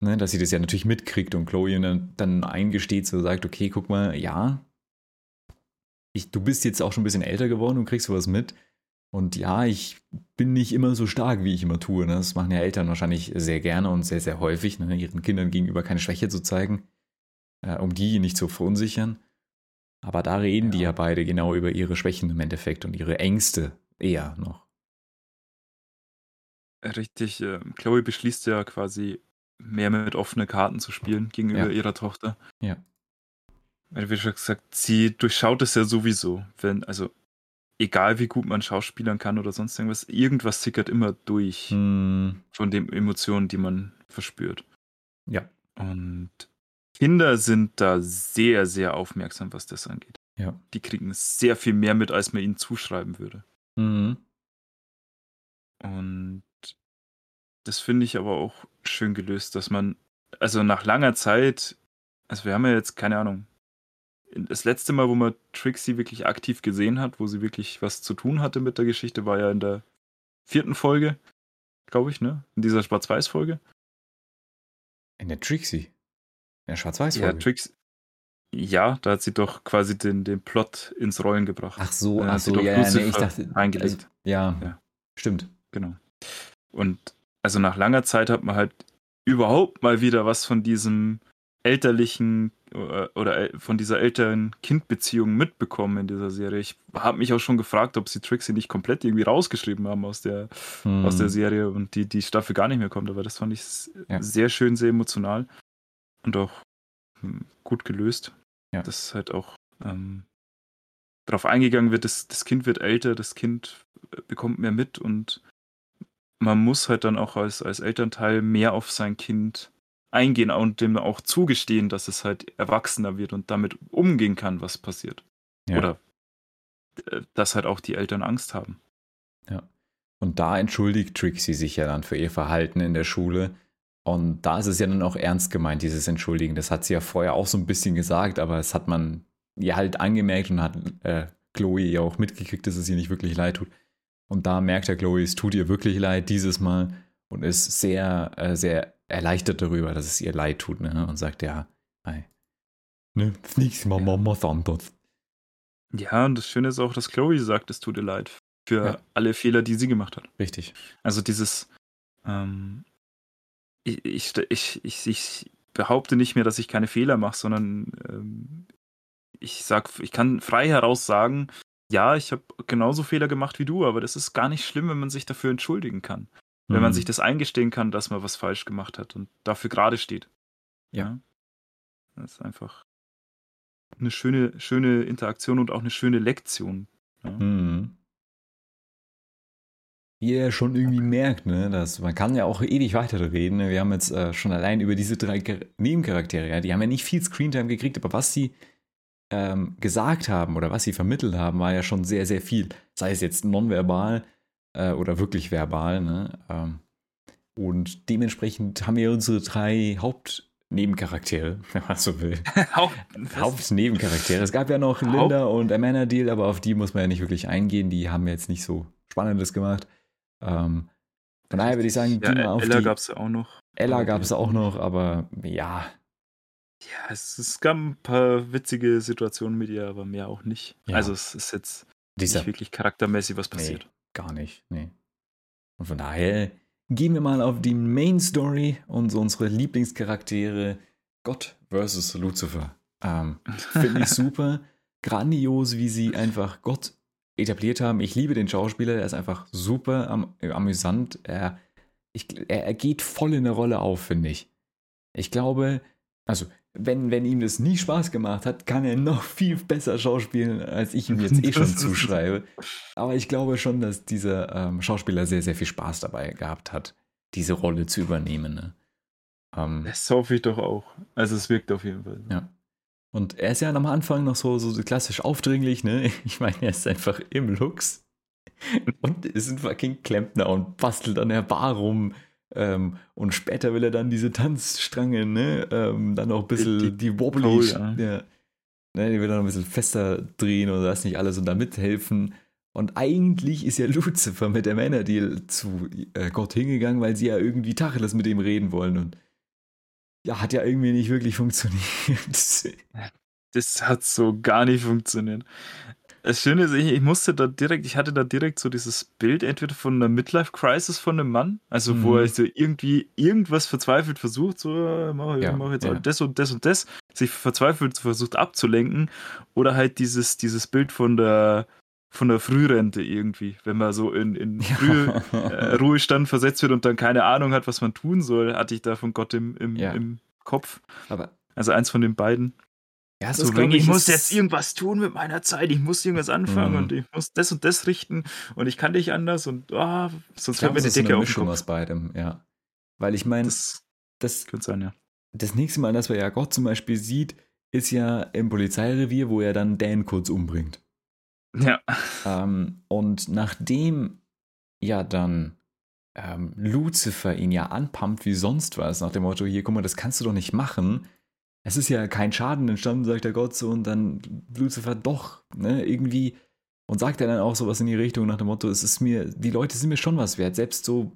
ne, dass sie das ja natürlich mitkriegt und Chloe dann, dann eingesteht, so sagt, okay, guck mal, ja, ich, du bist jetzt auch schon ein bisschen älter geworden und kriegst sowas mit. Und ja, ich bin nicht immer so stark, wie ich immer tue. Ne? Das machen ja Eltern wahrscheinlich sehr gerne und sehr, sehr häufig, ne? ihren Kindern gegenüber keine Schwäche zu zeigen, äh, um die nicht zu verunsichern. Aber da reden ja. die ja beide genau über ihre Schwächen im Endeffekt und ihre Ängste eher noch. Richtig, äh, Chloe beschließt ja quasi mehr mit offenen Karten zu spielen gegenüber ja. ihrer Tochter. Ja. Weil, wie schon gesagt, sie durchschaut es ja sowieso. Wenn, also, egal wie gut man schauspielern kann oder sonst irgendwas, irgendwas sickert immer durch hm. von den Emotionen, die man verspürt. Ja. Und Kinder sind da sehr, sehr aufmerksam, was das angeht. Ja. Die kriegen sehr viel mehr mit, als man ihnen zuschreiben würde. Mhm. Und das finde ich aber auch schön gelöst, dass man, also nach langer Zeit, also wir haben ja jetzt, keine Ahnung, das letzte Mal, wo man Trixie wirklich aktiv gesehen hat, wo sie wirklich was zu tun hatte mit der Geschichte, war ja in der vierten Folge, glaube ich, ne? In dieser Schwarz-Weiß-Folge. In der Trixie? Ja, schwarz-weiß Ja, Tricks. Ja, da hat sie doch quasi den, den Plot ins Rollen gebracht. Ach so, ach so, ja, ja nee, ich dachte. Eingelegt. Also, ja, ja, stimmt. Genau. Und also nach langer Zeit hat man halt überhaupt mal wieder was von diesem elterlichen äh, oder von dieser älteren Kindbeziehung mitbekommen in dieser Serie. Ich habe mich auch schon gefragt, ob sie Trixie nicht komplett irgendwie rausgeschrieben haben aus der, hm. aus der Serie und die, die Staffel gar nicht mehr kommt. Aber das fand ich ja. sehr schön, sehr emotional und auch hm, gut gelöst. Ja. Dass halt auch ähm, darauf eingegangen wird, dass das Kind wird älter, das Kind äh, bekommt mehr mit und man muss halt dann auch als, als Elternteil mehr auf sein Kind eingehen und dem auch zugestehen, dass es halt erwachsener wird und damit umgehen kann, was passiert. Ja. Oder äh, dass halt auch die Eltern Angst haben. Ja. Und da entschuldigt Trixie sich ja dann für ihr Verhalten in der Schule, und da ist es ja dann auch ernst gemeint, dieses Entschuldigen. Das hat sie ja vorher auch so ein bisschen gesagt, aber es hat man ihr halt angemerkt und hat äh, Chloe ja auch mitgekriegt, dass es ihr nicht wirklich leid tut. Und da merkt ja Chloe, es tut ihr wirklich leid dieses Mal und ist sehr, äh, sehr erleichtert darüber, dass es ihr leid tut. Ne? Und sagt ja, hey, ne, das nächste Mal machen wir es anders. Ja, und das Schöne ist auch, dass Chloe sagt, es tut ihr leid für ja. alle Fehler, die sie gemacht hat. Richtig. Also dieses, ähm, ich, ich, ich, ich, behaupte nicht mehr, dass ich keine Fehler mache, sondern ähm, ich sag, ich kann frei heraus sagen, ja, ich habe genauso Fehler gemacht wie du, aber das ist gar nicht schlimm, wenn man sich dafür entschuldigen kann. Wenn man Mhm. sich das eingestehen kann, dass man was falsch gemacht hat und dafür gerade steht. Ja. Das ist einfach eine schöne, schöne Interaktion und auch eine schöne Lektion. Ja. Mhm. Wie er schon irgendwie merkt, ne, dass man kann ja auch ewig weiterreden. ne? Wir haben jetzt äh, schon allein über diese drei Char Nebencharaktere, ja, die haben ja nicht viel Screentime gekriegt, aber was sie ähm, gesagt haben oder was sie vermittelt haben, war ja schon sehr, sehr viel. Sei es jetzt nonverbal äh, oder wirklich verbal. Ne? Ähm, und dementsprechend haben wir unsere drei Hauptnebencharaktere, wenn man so will. Haupt, Hauptnebencharaktere. Es gab ja noch Linda und Amanda Deal, aber auf die muss man ja nicht wirklich eingehen. Die haben jetzt nicht so Spannendes gemacht. Ähm, von daher würde ich sagen, ja, wir auf Ella gab es ja auch noch. Ella gab es auch noch, aber ja, Ja, es, es gab ein paar witzige Situationen mit ihr, aber mehr auch nicht. Ja. Also es ist jetzt dieser nicht wirklich charaktermäßig was passiert. Gar nicht. Nee. Und von daher gehen wir mal auf die Main Story und so unsere Lieblingscharaktere Gott versus Lucifer. Ähm, Finde ich super. Grandios, wie sie einfach Gott etabliert haben. Ich liebe den Schauspieler, er ist einfach super am, amüsant. Er, ich, er, er geht voll in der Rolle auf, finde ich. Ich glaube, also, wenn, wenn ihm das nie Spaß gemacht hat, kann er noch viel besser schauspielen, als ich ihm jetzt eh schon zuschreibe. Aber ich glaube schon, dass dieser ähm, Schauspieler sehr, sehr viel Spaß dabei gehabt hat, diese Rolle zu übernehmen. Ne? Ähm, Das hoffe ich doch auch. Also es wirkt auf jeden Fall. Ja. Und er ist ja am Anfang noch so, so klassisch aufdringlich, ne? Ich meine, er ist einfach im Lux und ist ein fucking Klempner und bastelt an der Bar rum. Ähm, und später will er dann diese Tanzstrange, ne? Ähm, dann auch ein bisschen Die- die, Wobbly, Pole, ja. ja. Ne, die will dann noch ein bisschen fester drehen oder das nicht alles und da mithelfen. Und eigentlich ist ja Lucifer mit der Männerdeal zu äh, Gott hingegangen, weil sie ja irgendwie Tacheles mit ihm reden wollen. Und ja, hat ja irgendwie nicht wirklich funktioniert. Das hat so gar nicht funktioniert. Das Schöne ist, ich, ich musste da direkt, ich hatte da direkt so dieses Bild entweder von einer Midlife-Crisis von einem Mann, also wo Mhm. er so irgendwie irgendwas verzweifelt versucht, so, äh, mach, Ja, mach jetzt ja. das und das und das, sich verzweifelt versucht abzulenken, oder halt dieses, dieses Bild von der, von der Frührente irgendwie, wenn man so in, in frühe äh, Ruhestand versetzt wird und dann keine Ahnung hat, was man tun soll, hatte ich da von Gott im, im, Ja. im Kopf. Aber Also eins von den beiden. Ja, So, glaub ich, muss jetzt irgendwas tun mit meiner Zeit, ich muss irgendwas anfangen Mhm. und ich muss das und das richten und ich kann nicht anders und ich sonst fällt mir die Decke auf Mischung Kopf. aus beidem, ja. Weil ich meine, das, Das das, könnte sein, ja. nächste Mal, dass wir ja Gott zum Beispiel sieht, ist ja im Polizeirevier, wo er dann Dan kurz umbringt. Ja, Ähm, und nachdem ja dann ähm, Lucifer ihn ja anpumpt wie sonst was, nach dem Motto, hier, guck mal, das kannst du doch nicht machen. Es ist ja kein Schaden entstanden, sagt der Gott so, und dann Lucifer doch, ne, irgendwie, und sagt er dann auch sowas in die Richtung nach dem Motto, es ist mir, die Leute sind mir schon was wert, selbst so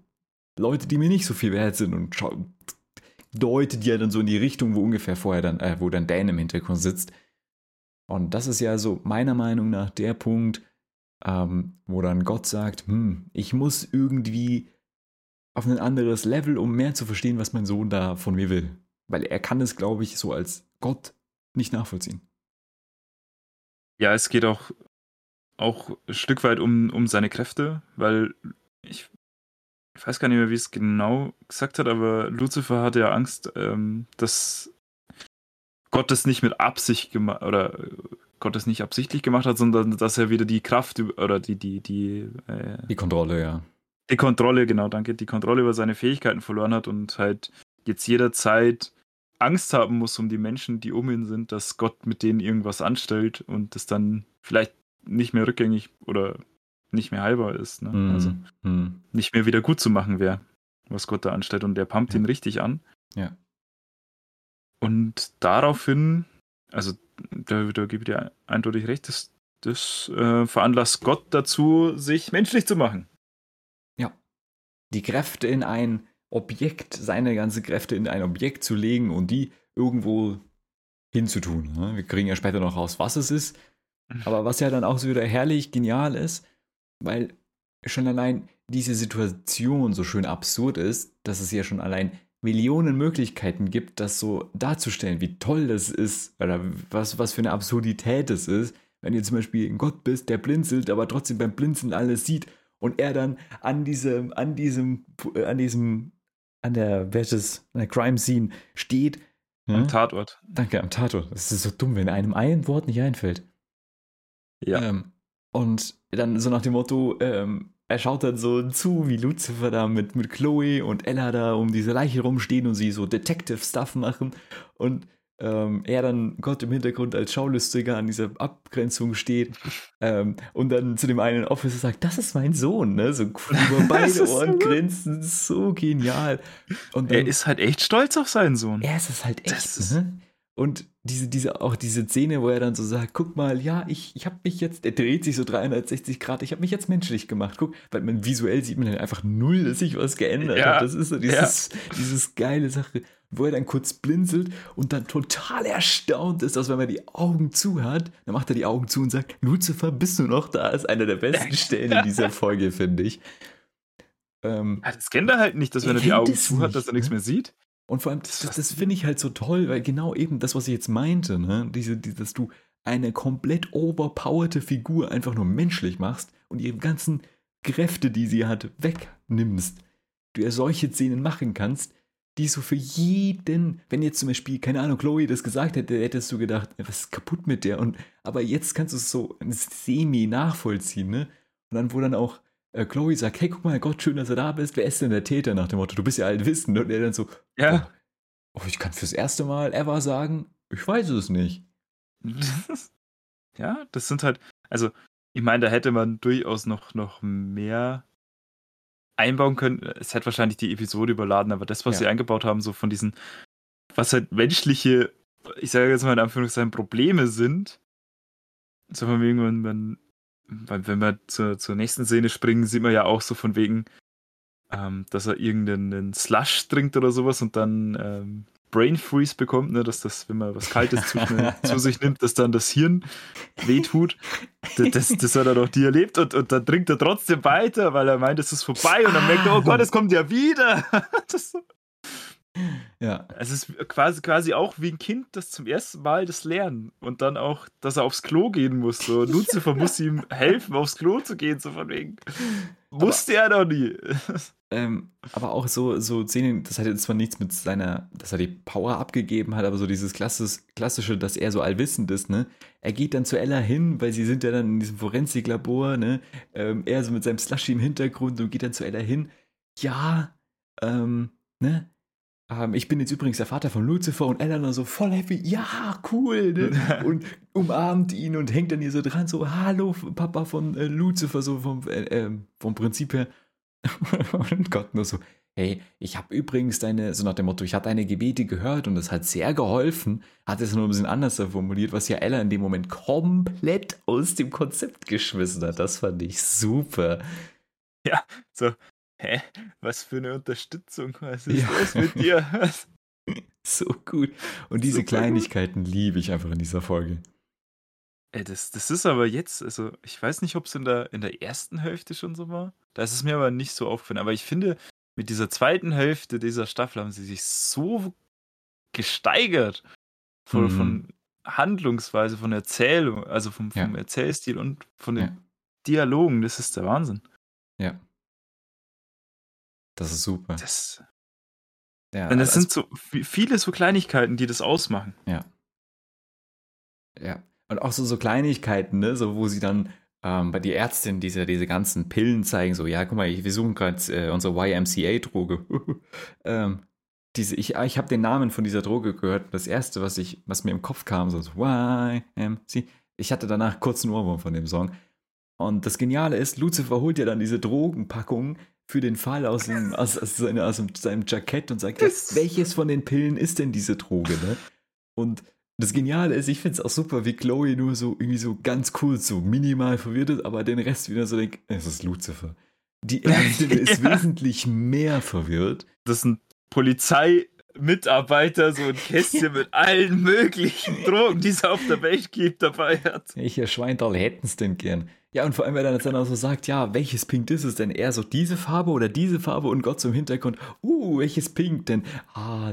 Leute, die mir nicht so viel wert sind und deutet ja dann so in die Richtung, wo ungefähr vorher dann, äh, wo dann Dan im Hintergrund sitzt. Und das ist ja so meiner Meinung nach der Punkt, ähm, wo dann Gott sagt, hm, ich muss irgendwie auf ein anderes Level, um mehr zu verstehen, was mein Sohn da von mir will. Weil er kann es, glaube ich, so als Gott nicht nachvollziehen. ja, es geht auch, auch ein Stück weit um, um seine Kräfte, weil ich, ich weiß gar nicht mehr, wie es genau gesagt hat, aber Lucifer hatte ja Angst, ähm, dass Gott das nicht mit Absicht gemacht oder Gott das nicht absichtlich gemacht hat, sondern dass er wieder die Kraft über- oder die, die, die äh, Die Kontrolle, ja. Die Kontrolle, genau, danke. Die Kontrolle über seine Fähigkeiten verloren hat und halt jetzt jederzeit Angst haben muss um die Menschen, die um ihn sind, dass Gott mit denen irgendwas anstellt und das dann vielleicht nicht mehr rückgängig oder nicht mehr heilbar ist. Ne? Hm, Also hm. nicht mehr wieder gut zu machen wäre, was Gott da anstellt. Und der pumpt Ja. ihn richtig an. Ja. Und daraufhin, also da, da gebe ich dir eindeutig recht, das, das äh, veranlasst Gott dazu, sich menschlich zu machen. Die Kräfte in ein Objekt, seine ganze Kräfte in ein Objekt zu legen und die irgendwo hinzutun. ne? Wir kriegen ja später noch raus, was es ist. Aber was ja dann auch so wieder herrlich genial ist, weil schon allein diese Situation so schön absurd ist, dass es ja schon allein Millionen Möglichkeiten gibt, das so darzustellen, wie toll das ist oder was, was für eine Absurdität es ist, wenn ihr zum Beispiel ein Gott bist, der blinzelt, aber trotzdem beim Blinzeln alles sieht und er dann an diesem, an diesem, äh, an diesem, an der, welches, an der Crime Scene steht. Am ne? Tatort. Danke, am Tatort. Das ist so dumm, wenn einem ein Wort nicht einfällt. Ja. Ähm, und dann so nach dem Motto, ähm, er schaut dann so zu, wie Lucifer da mit, mit Chloe und Ella da um diese Leiche rumstehen und sie so Detective-Stuff machen. Und ähm, er dann Gott im Hintergrund als Schaulustiger an dieser Abgrenzung steht ähm, und dann zu dem einen Officer sagt, das ist mein Sohn, ne? So cool über beide so Ohren gut. grinsen, so genial. Und dann, Er ist halt echt stolz auf seinen Sohn. er ist es halt echt, Das ist- ne? Und diese, diese, auch diese Szene, wo er dann so sagt, guck mal, ja, ich, ich habe mich jetzt, er dreht sich so 360 Grad, ich habe mich jetzt menschlich gemacht. Guck, weil man visuell sieht man halt einfach null, dass sich was geändert Ja, hat. Das ist so dieses, dieses geile Sache, wo er dann kurz blinzelt und dann total erstaunt ist, dass wenn man die Augen zu hat, dann macht er die Augen zu und sagt, Lucifer, bist du noch da? Ist einer der besten Stellen in dieser Folge, finde ich. Ähm, Ja, das kennt er halt nicht, dass wenn Er die Augen zu hat, dass er nichts ne? mehr sieht. Und vor allem, Das das, das, das finde ich halt so toll, weil genau eben das, was ich jetzt meinte, ne? Diese, die, dass du eine komplett overpowerte Figur einfach nur menschlich machst und ihre ganzen Kräfte, die sie hat, wegnimmst. Du ja solche Szenen machen kannst, die so für jeden, wenn jetzt zum Beispiel, keine Ahnung, Chloe das gesagt hätte, hättest du gedacht, was ist kaputt mit der? Und aber jetzt kannst du es so semi nachvollziehen, ne? Und dann, wo dann auch äh, Chloe sagt, hey, guck mal, Gott, schön, dass du da bist. Wer ist denn der Täter nach dem Motto? Du bist ja allwissend. Und er dann so, Ja. Oh, ich kann fürs erste Mal ever sagen, ich weiß es nicht. ja, das sind halt, also ich meine, da hätte man durchaus noch, noch mehr einbauen können. Es hätte wahrscheinlich die Episode überladen, aber das, was Ja. sie eingebaut haben, so von diesen, was halt menschliche, ich sage jetzt mal in Anführungszeichen, Probleme sind. So von wegen, wenn man, wenn wir zur, zur nächsten Szene springen, sieht man ja auch so von wegen, ähm, dass er irgendeinen Slush trinkt oder sowas und dann ähm, Brain Freeze bekommt, ne, dass das, wenn man was Kaltes zu, zu sich nimmt, dass dann das Hirn wehtut. Das, das, das hat er doch nie erlebt und, und dann trinkt er trotzdem weiter, weil er meint, es ist vorbei und dann merkt er, oh Gott, es kommt ja wieder. Das, Ja, es ist quasi, quasi auch wie ein Kind, das zum ersten Mal das lernen und dann auch, dass er aufs Klo gehen muss. So. Lucifer muss ihm helfen, aufs Klo zu gehen, so von wegen. Musste er doch nie. ähm, aber auch so, so Szenen, das hat jetzt zwar nichts mit seiner, dass er die Power abgegeben hat, aber so dieses Klassis, klassische, dass er so allwissend ist, ne? Er geht dann zu Ella hin, weil sie sind ja dann in diesem Forensiklabor, ne? Ähm, er so mit seinem Slushy im Hintergrund und geht dann zu Ella hin. Ja, ähm, ne? Ähm, ich bin jetzt übrigens der Vater von Lucifer und Ella dann so voll happy, ja, cool, ne? Und umarmt ihn und hängt dann hier so dran, so, hallo, Papa von äh, Lucifer, so vom, äh, ähm, vom Prinzip her. und Gott nur so, hey, ich habe übrigens deine, so nach dem Motto, ich habe deine Gebete gehört und das hat sehr geholfen, hat es nur ein bisschen anders formuliert, was ja Ella in dem Moment komplett aus dem Konzept geschmissen hat. Das fand ich super. So, hä? Was für eine Unterstützung? Was ist Ja. los mit dir? Was? So gut. Und diese Super gut. Kleinigkeiten liebe ich einfach in dieser Folge. Ey, das, das ist aber jetzt, also ich weiß nicht, ob es in der, in der ersten Hälfte schon so war. Da ist es mir aber nicht so aufgefallen. Aber ich finde, mit dieser zweiten Hälfte dieser Staffel haben sie sich so gesteigert. Von, Mhm. von Handlungsweise, von Erzählung, also vom, vom Ja. Erzählstil und von den Ja. Dialogen. Das ist der Wahnsinn. Ja. Das ist super. Das, Ja, und das also- sind so vi- viele so Kleinigkeiten, die das ausmachen. Ja. Ja. Und auch so, so Kleinigkeiten, ne, so wo sie dann ähm, bei der Ärztin diese, diese ganzen Pillen zeigen, so, ja, guck mal, wir suchen gerade äh, unsere YMCA-Droge. ähm, diese, ich ich habe den Namen von dieser Droge gehört. Das erste, was ich, was mir im Kopf kam, so, so YMCA. Ich hatte danach kurz einen Ohrwurm von dem Song. Und das Geniale ist, Lucifer holt ja dann diese Drogenpackung für den Fall aus, dem, aus, aus, seine, aus seinem Jackett und sagt, Das- welches von den Pillen ist denn diese Droge, ne? Und das Geniale ist, ich finde es auch super, wie Chloe nur so irgendwie so ganz kurz, so minimal verwirrt ist, aber den Rest wieder so denkt, es ist Lucifer. Die Ärztin ist Ja. wesentlich mehr verwirrt. Das sind Polizeimitarbeiter, so ein Kästchen mit allen möglichen Drogen, die es auf der Welt gibt, dabei hat. Welcher Schweintal hätten es denn gern? Ja, und vor allem, wenn er dann auch so sagt, ja, welches Pink ist es denn? Eher so diese Farbe oder diese Farbe und Gott zum Hintergrund, uh, welches Pink denn? Ah,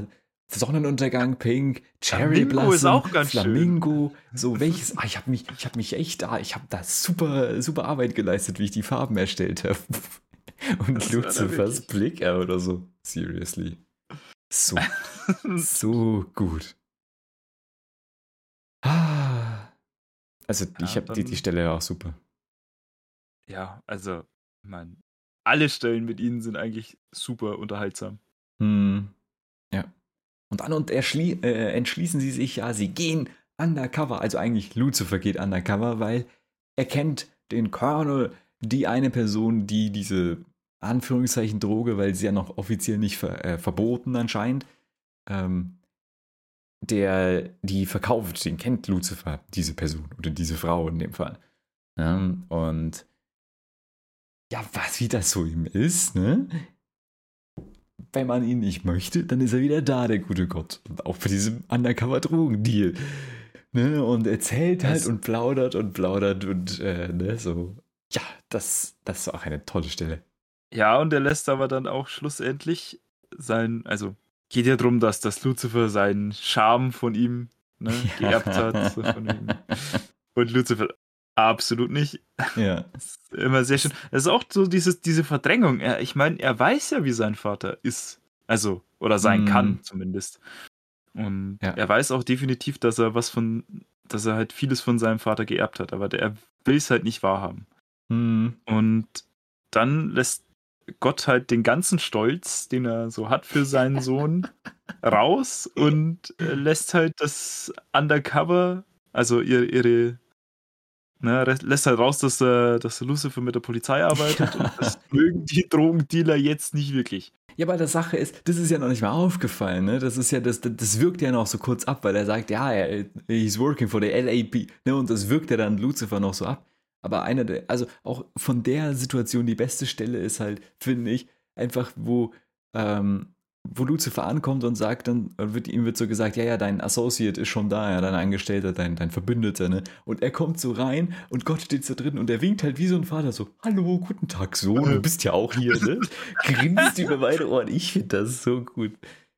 Sonnenuntergang pink, Cherry Blossom, Flamingo, so welches, ah, ich habe mich, ich habe mich echt da, ich habe da super, super Arbeit geleistet, wie ich die Farben erstellt habe. Und Das Luzifers Blick, äh, oder so, seriously. So, so gut. Ah. Also, Ja, ich habe die, die Stelle auch super. Ja, also, meine, alle Stellen mit ihnen sind eigentlich super unterhaltsam. Hm. Ja. Und dann und äh, entschließen sie sich ja, sie gehen undercover. Also eigentlich Lucifer geht undercover, weil er kennt den Colonel, die eine Person, die diese Anführungszeichen Droge, weil sie ja noch offiziell nicht ver äh, verboten anscheinend, ähm, der die verkauft, den kennt Lucifer, diese Person oder diese Frau in dem Fall. Ja, und ja, was wie das so ihm ist, ne? wenn man ihn nicht möchte, dann ist er wieder da, der gute Gott. Und auch bei diesem Undercover-Drogendeal. Ne? Und erzählt halt Das- und plaudert und plaudert und äh, ne, so. Ja, das, das ist auch eine tolle Stelle. Ja, und er lässt aber dann auch schlussendlich sein, also geht ja darum, dass das Lucifer seinen Charme von ihm ne, geerbt hat. So von ihm. Und Lucifer absolut nicht. Ja. Das ist immer sehr schön. Das ist auch so dieses, diese Verdrängung. Er, ich meine, er weiß ja, wie sein Vater ist. Also, oder sein Mhm. kann zumindest. Und Ja. er weiß auch definitiv, dass er was von, dass er halt vieles von seinem Vater geerbt hat, aber der, er will es halt nicht wahrhaben. Hm. Und dann lässt Gott halt den ganzen Stolz, den er so hat für seinen Sohn, raus und äh, lässt halt das Undercover, also ihre, ihre ne, lässt halt raus, dass, äh, dass Lucifer mit der Polizei arbeitet und das mögen die Drogendealer jetzt nicht wirklich. Ja, aber die Sache ist, das ist ja noch nicht mal aufgefallen, ne? Das ist ja, das, das wirkt ja noch so kurz ab, weil er sagt, ja, er, he's working for the LAP, ne? Und das wirkt ja dann Lucifer noch so ab. Aber einer der, also auch von der Situation die beste Stelle ist halt, finde ich, einfach, wo, ähm, wo Lucifer ankommt und sagt, dann wird ihm wird so gesagt, ja, ja, dein Associate ist schon da, ja, dein Angestellter, dein, dein Verbündeter, ne? Und er kommt so rein und Gott steht so drin und er winkt halt wie so ein Vater so, hallo, guten Tag, Sohn, du bist ja auch hier, ne? Grinst über beide Ohren, ich finde das so gut.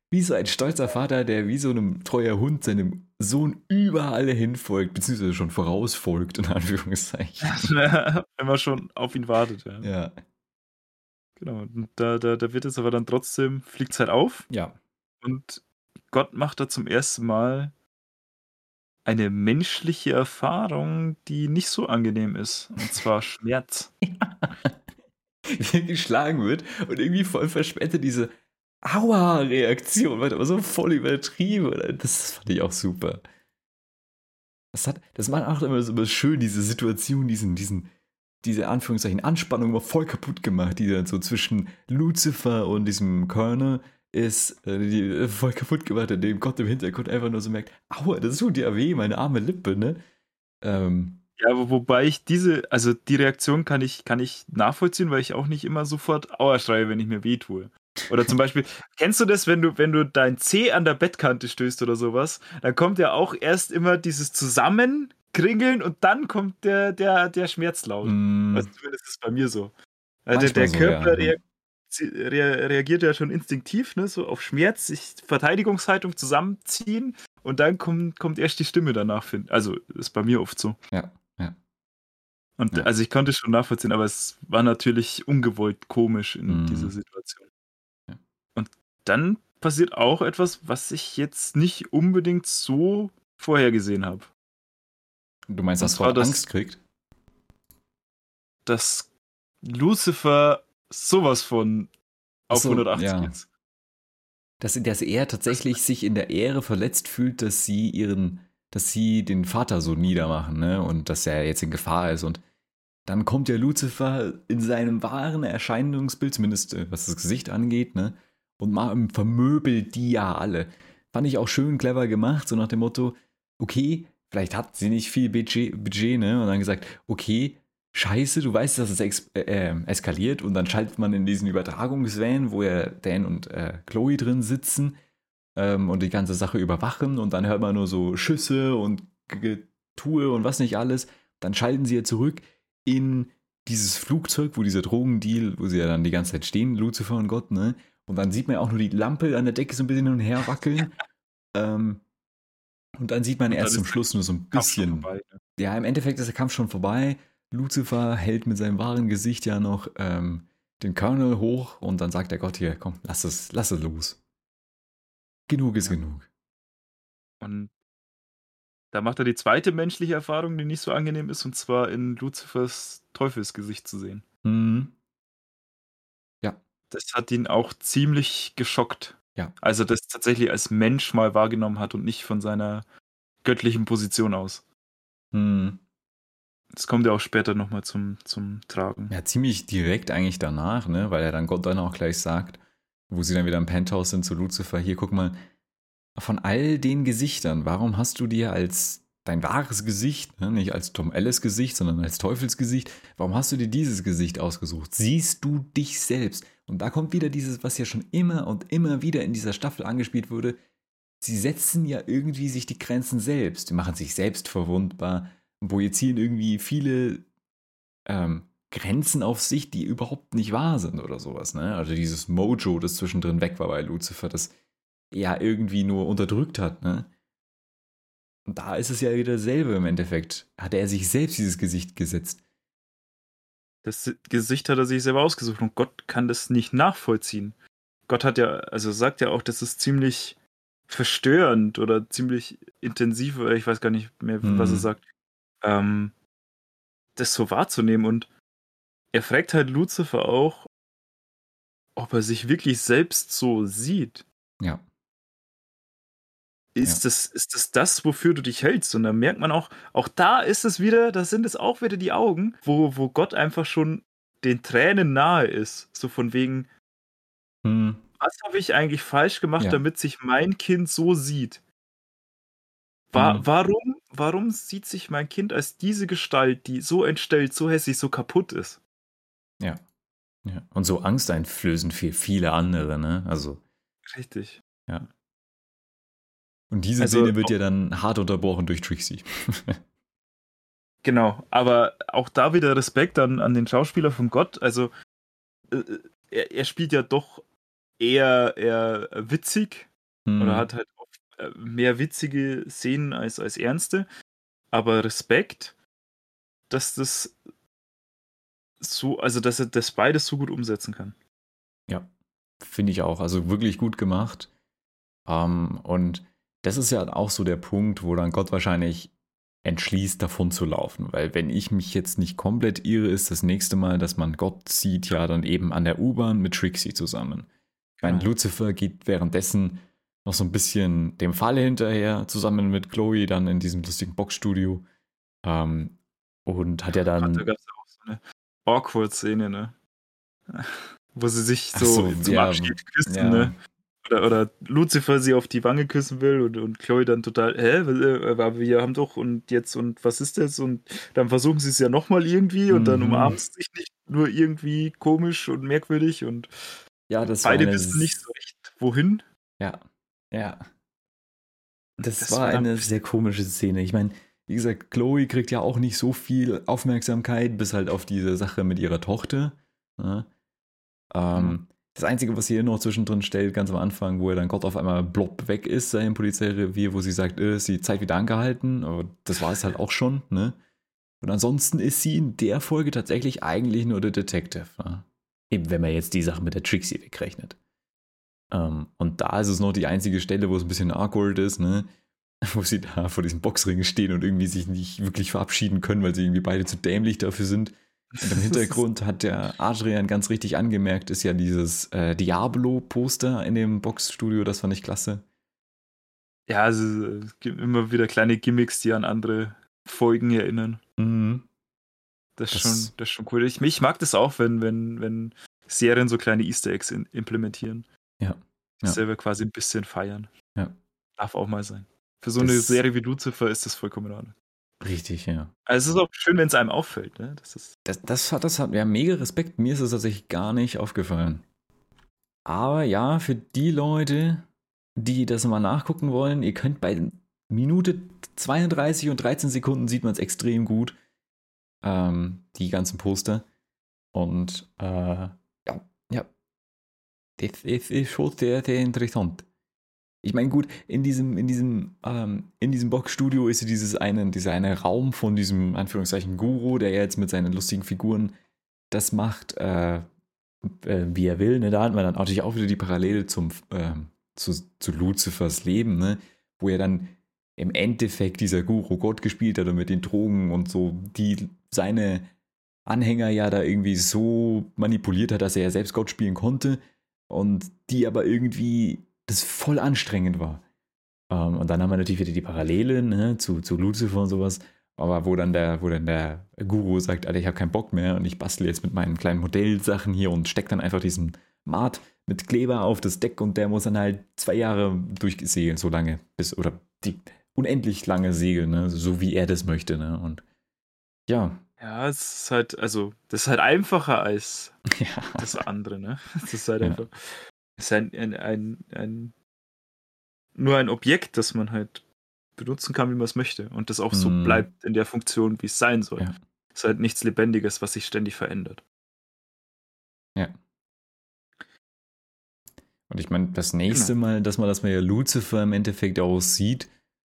Wie so ein stolzer Vater, der wie so einem treuer Hund seinem Sohn überall hinfolgt, beziehungsweise schon vorausfolgt, in Anführungszeichen. Wenn man schon auf ihn wartet, ja. Ja. Genau. Und da, da, da wird es aber dann trotzdem, fliegt es halt auf Ja. Und Gott macht da zum ersten Mal eine menschliche Erfahrung, die nicht so angenehm ist. Und zwar Schmerz. Wie er geschlagen wird und irgendwie voll verspätet diese Aua-Reaktion wird aber so voll übertrieben. Das fand ich auch super. Das, hat, das macht auch immer so schön, diese Situation, diesen, diesen, diese Anführungszeichen Anspannung immer voll kaputt gemacht, die dann so zwischen Lucifer und diesem Colonel ist, äh, äh, voll kaputt gemacht, indem Gott im Hintergrund einfach nur so merkt, aua, das tut ja weh, meine arme Lippe, ne? Ähm, Ja, aber wobei ich diese, also die Reaktion kann ich, kann ich nachvollziehen, weil ich auch nicht immer sofort Aua schreie, wenn ich mir weh tue. Oder zum Beispiel, kennst du das, wenn du, wenn du dein C an der Bettkante stößt oder sowas, dann kommt ja auch erst immer dieses Zusammenkringeln und dann kommt der, der, der Schmerzlaut. mh, Also zumindest ist es bei mir so. Also der, Manchmal so, Körper ja. rea rea reagiert ja schon instinktiv, ne, so auf Schmerz, sich Verteidigungshaltung zusammenziehen und dann kommt, kommt erst die Stimme danach. Also ist bei mir oft so. ja, ja. Und Ja. also ich konnte es schon nachvollziehen, aber es war natürlich ungewollt komisch in Mhm. dieser Situation. Ja. Und dann passiert auch etwas, was ich jetzt nicht unbedingt so vorhergesehen habe. Du meinst, dass Gott das- Angst kriegt? Dass Lucifer sowas von auf so, 180 ja. ist. dass, dass er tatsächlich sich in der Ehre verletzt fühlt, dass sie ihren, dass sie den Vater so niedermachen, ne? Und dass er jetzt in Gefahr ist. Und dann kommt ja Lucifer in seinem wahren Erscheinungsbild, zumindest äh, was das Gesicht angeht, ne? Und mal vermöbelt die ja alle. Fand ich auch schön clever gemacht, so nach dem Motto, okay, vielleicht hat sie nicht viel Budget, Budget ne? Und dann gesagt, okay, Scheiße, du weißt, dass es äh, äh, eskaliert und dann schaltet man in diesen Übertragungsvan, wo ja Dan und äh, Chloe drin sitzen ähm, und die ganze Sache überwachen und dann hört man nur so Schüsse und Getue und was nicht alles. Dann schalten sie ja zurück in dieses Flugzeug, wo dieser Drogendeal, wo sie ja dann die ganze Zeit stehen, Lucifer und Gott, ne? Und dann sieht man ja auch nur die Lampe an der Decke so ein bisschen hin und her wackeln. ähm, und dann sieht man Und erst zum Schluss nur so ein bisschen. vorbei, ne? Ja, im Endeffekt ist der Kampf schon vorbei. Lucifer hält mit seinem wahren Gesicht ja noch ähm, den Colonel hoch und dann sagt der Gott hier, komm, lass es, lass es los. Genug ist Ja. genug. Und da macht er die zweite menschliche Erfahrung, die nicht so angenehm ist, und zwar in Luzifers Teufelsgesicht zu sehen. Mhm. Das hat ihn auch ziemlich geschockt. Ja. Also das tatsächlich als Mensch mal wahrgenommen hat und nicht von seiner göttlichen Position aus. Mhm. Das kommt ja auch später nochmal zum, zum Tragen. Ja, ziemlich direkt eigentlich danach, ne? Weil er dann Gott dann auch gleich sagt, wo sie dann wieder im Penthouse sind zu Lucifer, hier guck mal, von all den Gesichtern, warum hast du dir als dein wahres Gesicht, ne, nicht als Tom Ellis Gesicht, sondern als Teufelsgesicht, warum hast du dir dieses Gesicht ausgesucht? Siehst du dich selbst? Und da kommt wieder dieses, was ja schon immer und immer wieder in dieser Staffel angespielt wurde. Sie setzen ja irgendwie sich die Grenzen selbst. Die machen sich selbst verwundbar, projizieren irgendwie viele ähm, Grenzen auf sich, die überhaupt nicht wahr sind oder sowas. Ne? Also dieses Mojo, das zwischendrin weg war bei Lucifer, das ja irgendwie nur unterdrückt hat. Ne? Und da ist es ja wieder dasselbe im Endeffekt. Hat er sich selbst dieses Gesicht gesetzt. Das Gesicht hat er sich selber ausgesucht und Gott kann das nicht nachvollziehen. Gott hat ja, also sagt ja auch, das ist ziemlich verstörend oder ziemlich intensiv, oder ich weiß gar nicht mehr, was er Mhm. sagt, ähm, das so wahrzunehmen. Und er fragt halt Lucifer auch, ob er sich wirklich selbst so sieht. Ja. Ist, das, ist das das, wofür du dich hältst? Und da merkt man auch, auch da ist es wieder, da sind es auch wieder die Augen, wo, wo Gott einfach schon den Tränen nahe ist. So von wegen, Hm. was habe ich eigentlich falsch gemacht, Ja. damit sich mein Kind so sieht? Wa Mhm. warum, warum sieht sich mein Kind als diese Gestalt, die so entstellt, so hässlich, so kaputt ist? Ja. ja. Und so angsteinflößend für viele andere, ne? Also. Richtig. Und diese Also Szene wird ja dann hart unterbrochen durch Trixie. Genau, aber auch da wieder Respekt an, an den Schauspieler von Gott. Also, äh, er, er spielt ja doch eher, eher witzig Hm. oder hat halt oft äh, mehr witzige Szenen als, als ernste. Aber Respekt, dass das so, also dass er das beides so gut umsetzen kann. Finde ich auch. Also wirklich gut gemacht. Ähm, und das ist ja auch so der Punkt, wo dann Gott wahrscheinlich entschließt, davon zu laufen. Weil wenn ich mich jetzt nicht komplett irre, ist das nächste Mal, dass man Gott sieht, ja dann eben an der U-Bahn mit Trixie zusammen. Ich meine, Genau. Lucifer geht währenddessen noch so ein bisschen dem Fall hinterher, zusammen mit Chloe dann in diesem lustigen Boxstudio. Ähm, und hat ja dann. da gab es ja auch so eine Awkward-Szene, ne? Wo sie sich so, so, zum ja, Abschied küssen, ja. ne? Oder, oder Lucifer sie auf die Wange küssen will und, und Chloe dann total, hä, äh, aber wir haben doch und jetzt und was ist das? Und dann versuchen sie es ja nochmal irgendwie und dann Mhm. umarmen sie sich nicht nur irgendwie komisch und merkwürdig und ja, das war beide eine wissen nicht so recht, wohin. Ja, ja. Das, Das war war dann- eine sehr komische Szene. Ich meine, wie gesagt, Chloe kriegt ja auch nicht so viel Aufmerksamkeit, bis halt auf diese Sache mit ihrer Tochter. Ne? Ähm, Mhm. Das Einzige, was sie hier noch zwischendrin stellt, ganz am Anfang, wo er dann Gott auf einmal blob weg ist, sei im Polizeirevier, wo sie sagt, äh, ist die Zeit wieder angehalten, aber das war es halt auch schon, ne? Und ansonsten ist sie in der Folge tatsächlich eigentlich nur der Detective. Ne? Eben, wenn man jetzt die Sache mit der Trixie wegrechnet. Ähm, und da ist es noch die einzige Stelle, wo es ein bisschen awkward ist, ne? Wo sie da vor diesem Boxring stehen und irgendwie sich nicht wirklich verabschieden können, weil sie irgendwie beide zu dämlich dafür sind. Und im Hintergrund hat der Adrian ganz richtig angemerkt, ist ja dieses äh, Diablo-Poster in dem Boxstudio, das fand ich klasse. Ja, also es gibt immer wieder kleine Gimmicks, die an andere Folgen erinnern. Mhm. Das ist, Das- schon, das ist schon cool. Ich, ich mag das auch, wenn, wenn, wenn Serien so kleine Easter Eggs in, implementieren. Ja. Ja. Selber quasi ein bisschen feiern. Ja. Darf auch mal sein. Für so eine Das- Serie wie Lucifer ist das vollkommen in Ordnung. Richtig, ja. Also es ist auch schön, wenn es einem auffällt. Ne? Das ist, Das, das, hat, das hat ja mega Respekt. Mir ist es tatsächlich gar nicht aufgefallen. Aber ja, für die Leute, die das mal nachgucken wollen, ihr könnt bei Minute 32 und 13 Sekunden sieht man es extrem gut. Ähm, die ganzen Poster. Und äh, ja, ja. es, es ist schon sehr, sehr interessant. Ich meine, gut, in diesem, in diesem, ähm, in diesem Box-Studio ist ja dieses eine, dieser eine Raum von diesem, Anführungszeichen, Guru, der jetzt mit seinen lustigen Figuren das macht, äh, äh, wie er will. Ne? Da hat man dann natürlich auch wieder die Parallele zum, äh, zu, zu Luzifers Leben, ne? wo er dann im Endeffekt dieser Guru Gott gespielt hat und mit den Drogen und so, die seine Anhänger ja da irgendwie so manipuliert hat, dass er ja selbst Gott spielen konnte und die aber irgendwie das voll anstrengend war. Ähm, und dann haben wir natürlich wieder die Parallelen ne, zu, zu Lucifer und sowas, aber wo dann der, wo dann der Guru sagt, Alter, ich habe keinen Bock mehr und ich bastle jetzt mit meinen kleinen Modellsachen hier und steckt dann einfach diesen Mart mit Kleber auf das Deck und der muss dann halt zwei Jahre durchsegeln, so lange, bis, oder die unendlich lange segeln, ne, so wie er das möchte, ne, und ja. Ja, es ist halt, also, das ist halt einfacher als ja. das andere, ne? Das ist halt Ja. einfach, ist ein, ein, ein, ein, nur ein Objekt, das man halt benutzen kann, wie man es möchte. Und das auch so Mhm. bleibt in der Funktion, wie es sein soll. Ja. Es ist halt nichts Lebendiges, was sich ständig verändert. Und ich meine, das nächste Genau. Mal, dass man das mal ja Lucifer im Endeffekt auch sieht,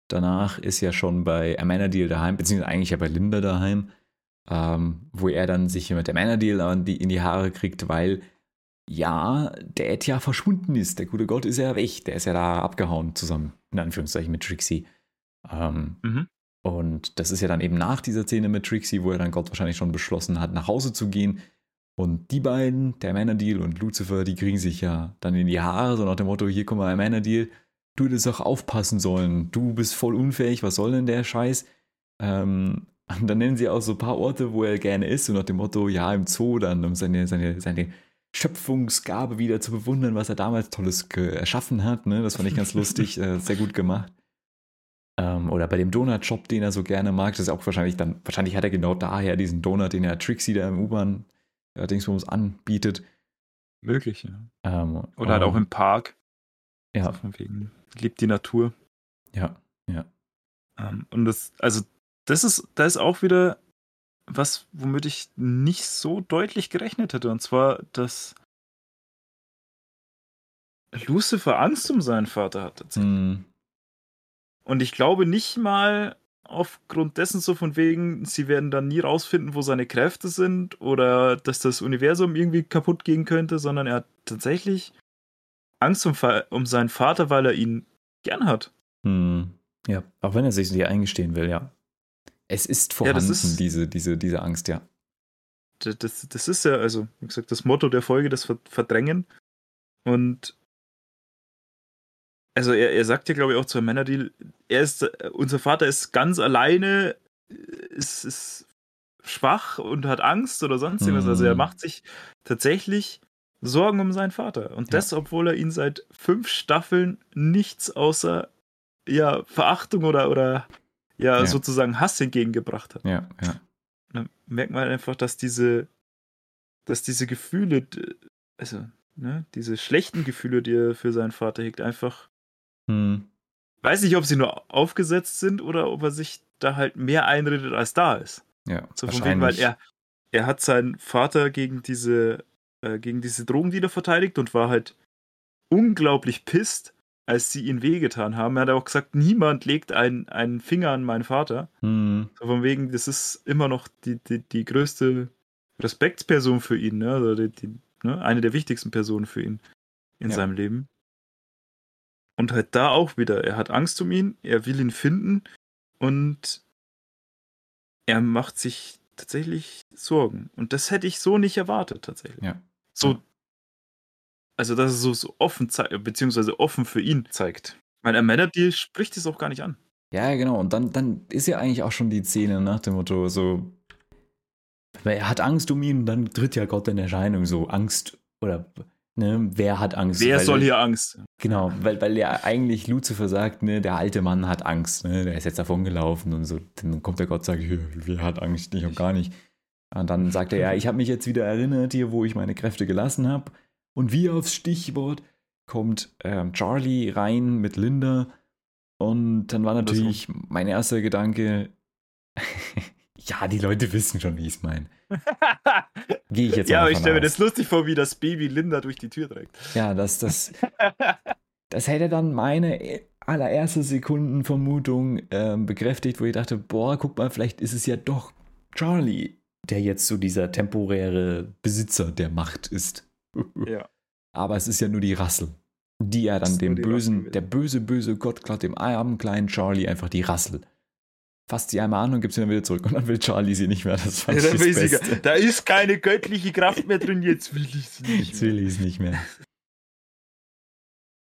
danach ist ja schon bei Amenadiel daheim, beziehungsweise eigentlich ja bei Linda daheim, ähm, wo er dann sich mit Amenadiel in die Haare kriegt, weil ja, der Ed ja verschwunden ist. Der gute Gott ist ja weg. Der ist ja da abgehauen zusammen, in Anführungszeichen, mit Trixie. Ähm, Mhm. und das ist ja dann eben nach dieser Szene mit Trixie, wo er dann Gott wahrscheinlich schon beschlossen hat, nach Hause zu gehen. Und die beiden, der Manadil und Lucifer, die kriegen sich ja dann in die Haare, so nach dem Motto, hier guck mal, Manadil, du hättest auch aufpassen sollen. Du bist voll unfähig, was soll denn der Scheiß? Ähm, und dann nennen sie auch so ein paar Orte, wo er gerne ist, so nach dem Motto, ja, im Zoo dann, um seine, seine, seine Schöpfungsgabe wieder zu bewundern, was er damals Tolles erschaffen hat. Ne? Das fand ich ganz lustig, äh, sehr gut gemacht. Ähm, oder bei dem Donut-Shop, den er so gerne mag, das ist auch wahrscheinlich dann, wahrscheinlich hat er genau daher diesen Donut, den er Trixie da im U-Bahn äh, Dingsbums anbietet. Möglich, ja. Ähm, Oder halt auch im Park. Ja, So von wegen, liebt die Natur. ja, ja. Ähm, und das, also, das ist, da ist auch wieder was, womit ich nicht so deutlich gerechnet hätte. Und zwar, dass Lucifer Angst um seinen Vater hat. tatsächlich. Hm, Und ich glaube nicht mal aufgrund dessen so von wegen, sie werden dann nie rausfinden, wo seine Kräfte sind oder dass das Universum irgendwie kaputt gehen könnte, sondern er hat tatsächlich Angst um, um seinen Vater, weil er ihn gern hat. hm. Ja, auch wenn er sich nicht eingestehen will, ja. Es ist Ja, vorhanden, das ist- diese, diese, diese Angst, ja. Das, das, ist ja, also, wie gesagt, das Motto der Folge, das Ver- Verdrängen. Und also er, er sagt ja, glaube ich, auch zu Männerdeal, er ist, äh, unser Vater ist ganz alleine, äh, ist, ist schwach und hat Angst oder sonst irgendwas. Also er Mhm. macht sich tatsächlich Sorgen um seinen Vater. Und das, obwohl er ihn seit fünf Staffeln nichts außer ja, Verachtung oder, oder ja, Ja. sozusagen Hass entgegengebracht hat. Ja, ja. dann merkt man einfach, dass diese, dass diese Gefühle, also, ne, diese schlechten Gefühle, die er für seinen Vater hegt, einfach, Hm. weiß nicht, ob sie nur aufgesetzt sind oder ob er sich da halt mehr einredet, als da ist. Ja, So von wegen, weil er, er hat seinen Vater gegen diese, äh, gegen diese Drogendealer verteidigt und war halt unglaublich pisst, als sie ihn wehgetan haben. Er hat auch gesagt, niemand legt einen, einen Finger an meinen Vater. Hm. So von wegen, das ist immer noch die, die, die größte Respektsperson für ihn, ne? Also die, die, ne? eine der wichtigsten Personen für ihn in Ja. seinem Leben. Und halt da auch wieder, er hat Angst um ihn, er will ihn finden und er macht sich tatsächlich Sorgen. Und das hätte ich so nicht erwartet, tatsächlich. Ja. So. Also dass es so, so offen zeigt, beziehungsweise offen für ihn zeigt. Weil Amanda Deal spricht es auch gar nicht an. Ja, genau. Und dann, dann ist ja eigentlich auch schon die Szene nach dem Motto, so, weil er hat Angst um ihn, dann tritt ja Gott in Erscheinung, so Angst oder, ne, wer hat Angst? Wer Weil soll er, hier Angst? Genau, weil, weil ja eigentlich Lucifer sagt, ne, der alte Mann hat Angst, ne, der ist jetzt davon gelaufen und so. Dann kommt der Gott und sagt, hier, wer hat Angst? Ich hab gar nicht. Und dann sagt er, ja, ich habe mich jetzt wieder erinnert hier, wo ich meine Kräfte gelassen habe. Und wie aufs Stichwort kommt ähm, Charlie rein mit Linda. Und dann war natürlich mein erster Gedanke, Ja, die Leute wissen schon, wie ich es meine. Gehe ich jetzt ja, aber ich stelle mir das lustig vor, wie das Baby Linda durch die Tür trägt. Ja, das, das, das hätte dann meine allererste Sekundenvermutung ähm, bekräftigt, wo ich dachte, boah, guck mal, vielleicht ist es ja doch Charlie, der jetzt so dieser temporäre Besitzer der Macht ist. Ja. Aber es ist ja nur die Rassel, die ja Das dann dem bösen, der böse, böse Gott klaut dem armen kleinen Charlie einfach die Rassel. Fasst sie einmal an und gibt sie dann wieder zurück. Und dann will Charlie sie nicht mehr. Das fand Ja, ich das Beste. da ist keine göttliche Kraft mehr drin, jetzt will ich sie nicht. Jetzt Mehr. will ich es nicht mehr.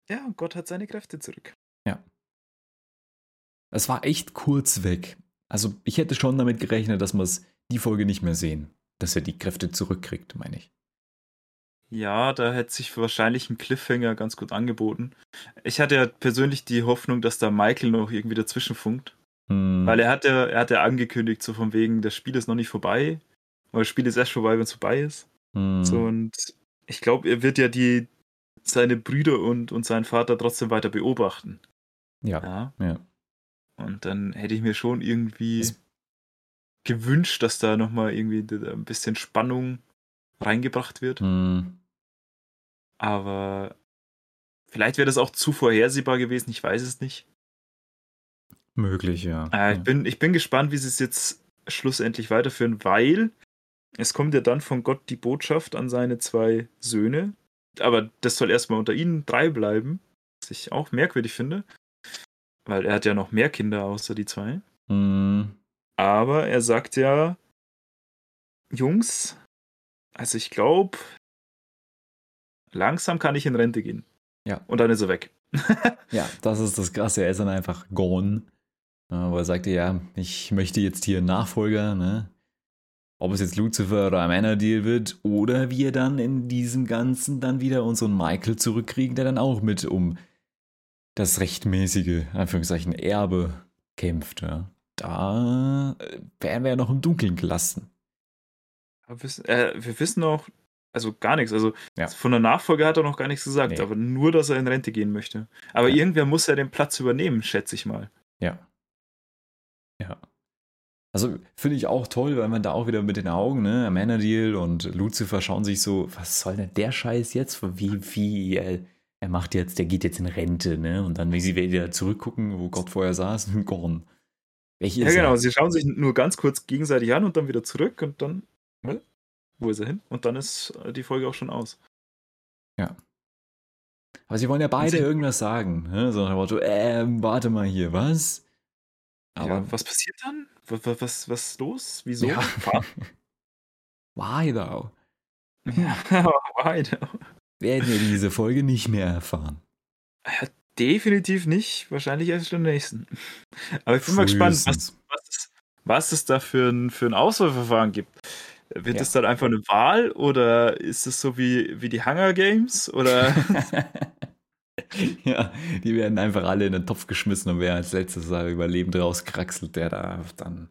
Ja, und Gott hat seine Kräfte zurück. Es war echt kurz weg. Also ich hätte schon damit gerechnet, dass wir es die Folge nicht mehr sehen. Dass er die Kräfte zurückkriegt, meine ich. Ja, da hätte sich wahrscheinlich ein Cliffhanger ganz gut angeboten. Ich hatte ja persönlich die Hoffnung, dass da Michael noch irgendwie dazwischen funkt. Hm, Weil er hat ja, er hat ja angekündigt, so von wegen, das Spiel ist noch nicht vorbei. Aber das Spiel ist erst vorbei, wenn es vorbei ist. hm, So, und ich glaube, er wird ja die seine Brüder und, und seinen Vater trotzdem weiter beobachten. ja, Ja. ja. Und dann hätte ich mir schon irgendwie Es- gewünscht, dass da nochmal irgendwie ein bisschen Spannung reingebracht wird. Hm, Aber vielleicht wäre das auch zu vorhersehbar gewesen, ich weiß es nicht. möglich, ja. Äh, ich, bin, ich bin gespannt, wie sie es jetzt schlussendlich weiterführen, weil es kommt ja dann von Gott die Botschaft an seine zwei Söhne. Aber das soll erstmal unter ihnen drei bleiben, was ich auch merkwürdig finde. Weil er hat ja noch mehr Kinder außer die zwei. Hm, Aber er sagt ja, Jungs, also ich glaube, langsam kann ich in Rente gehen. Ja. Und dann ist er weg. ja, das ist das Krasse. Er ist dann einfach gone. Wo er sagte, ja, ich möchte jetzt hier einen Nachfolger, ne? Ob es jetzt Lucifer oder Amenadiel wird oder wir dann in diesem Ganzen dann wieder unseren Michael zurückkriegen, der dann auch mit um das rechtmäßige, Anführungszeichen, Erbe kämpft, ja. Da äh, wären wir ja noch im Dunkeln gelassen. Äh, wir wissen auch, also gar nichts. Also Ja. von der Nachfolge hat er noch gar nichts gesagt, Nee. aber nur, dass er in Rente gehen möchte. Aber Ja. irgendwer muss ja den Platz übernehmen, schätze ich mal. Ja. Ja. Also finde ich auch toll, weil man da auch wieder mit den Augen, ne, Amenadiel und Lucifer schauen sich so, was soll denn der Scheiß jetzt? Wie, wie, er, er macht jetzt, der geht jetzt in Rente, ne? Und dann, wie sie wieder zurückgucken, wo Gott vorher saß, Gorn. Welche Ja, genau. er? Sie schauen sich nur ganz kurz gegenseitig an und dann wieder zurück und dann, hä? Wo ist er hin? Und dann ist äh, die Folge auch schon aus. Aber sie wollen ja beide irgendwas sagen, ne? So nach dem Motto, ähm, warte mal hier, was? Aber ja, was passiert dann? Was, was, was, ist los? Wieso? Ja. Why though? ja, weiter. Werden wir diese Folge nicht mehr erfahren. Ja, definitiv nicht. Wahrscheinlich erst in der nächsten. Aber ich bin mal gespannt, was, Frühestens. was, es, was es da für ein, für ein Auswahlverfahren gibt. Wird Ja. es dann einfach eine Wahl oder ist es so wie, wie die Hunger Games? Oder ja, die werden einfach alle in den Topf geschmissen und wer als letztes da überlebend rauskraxelt, der darf dann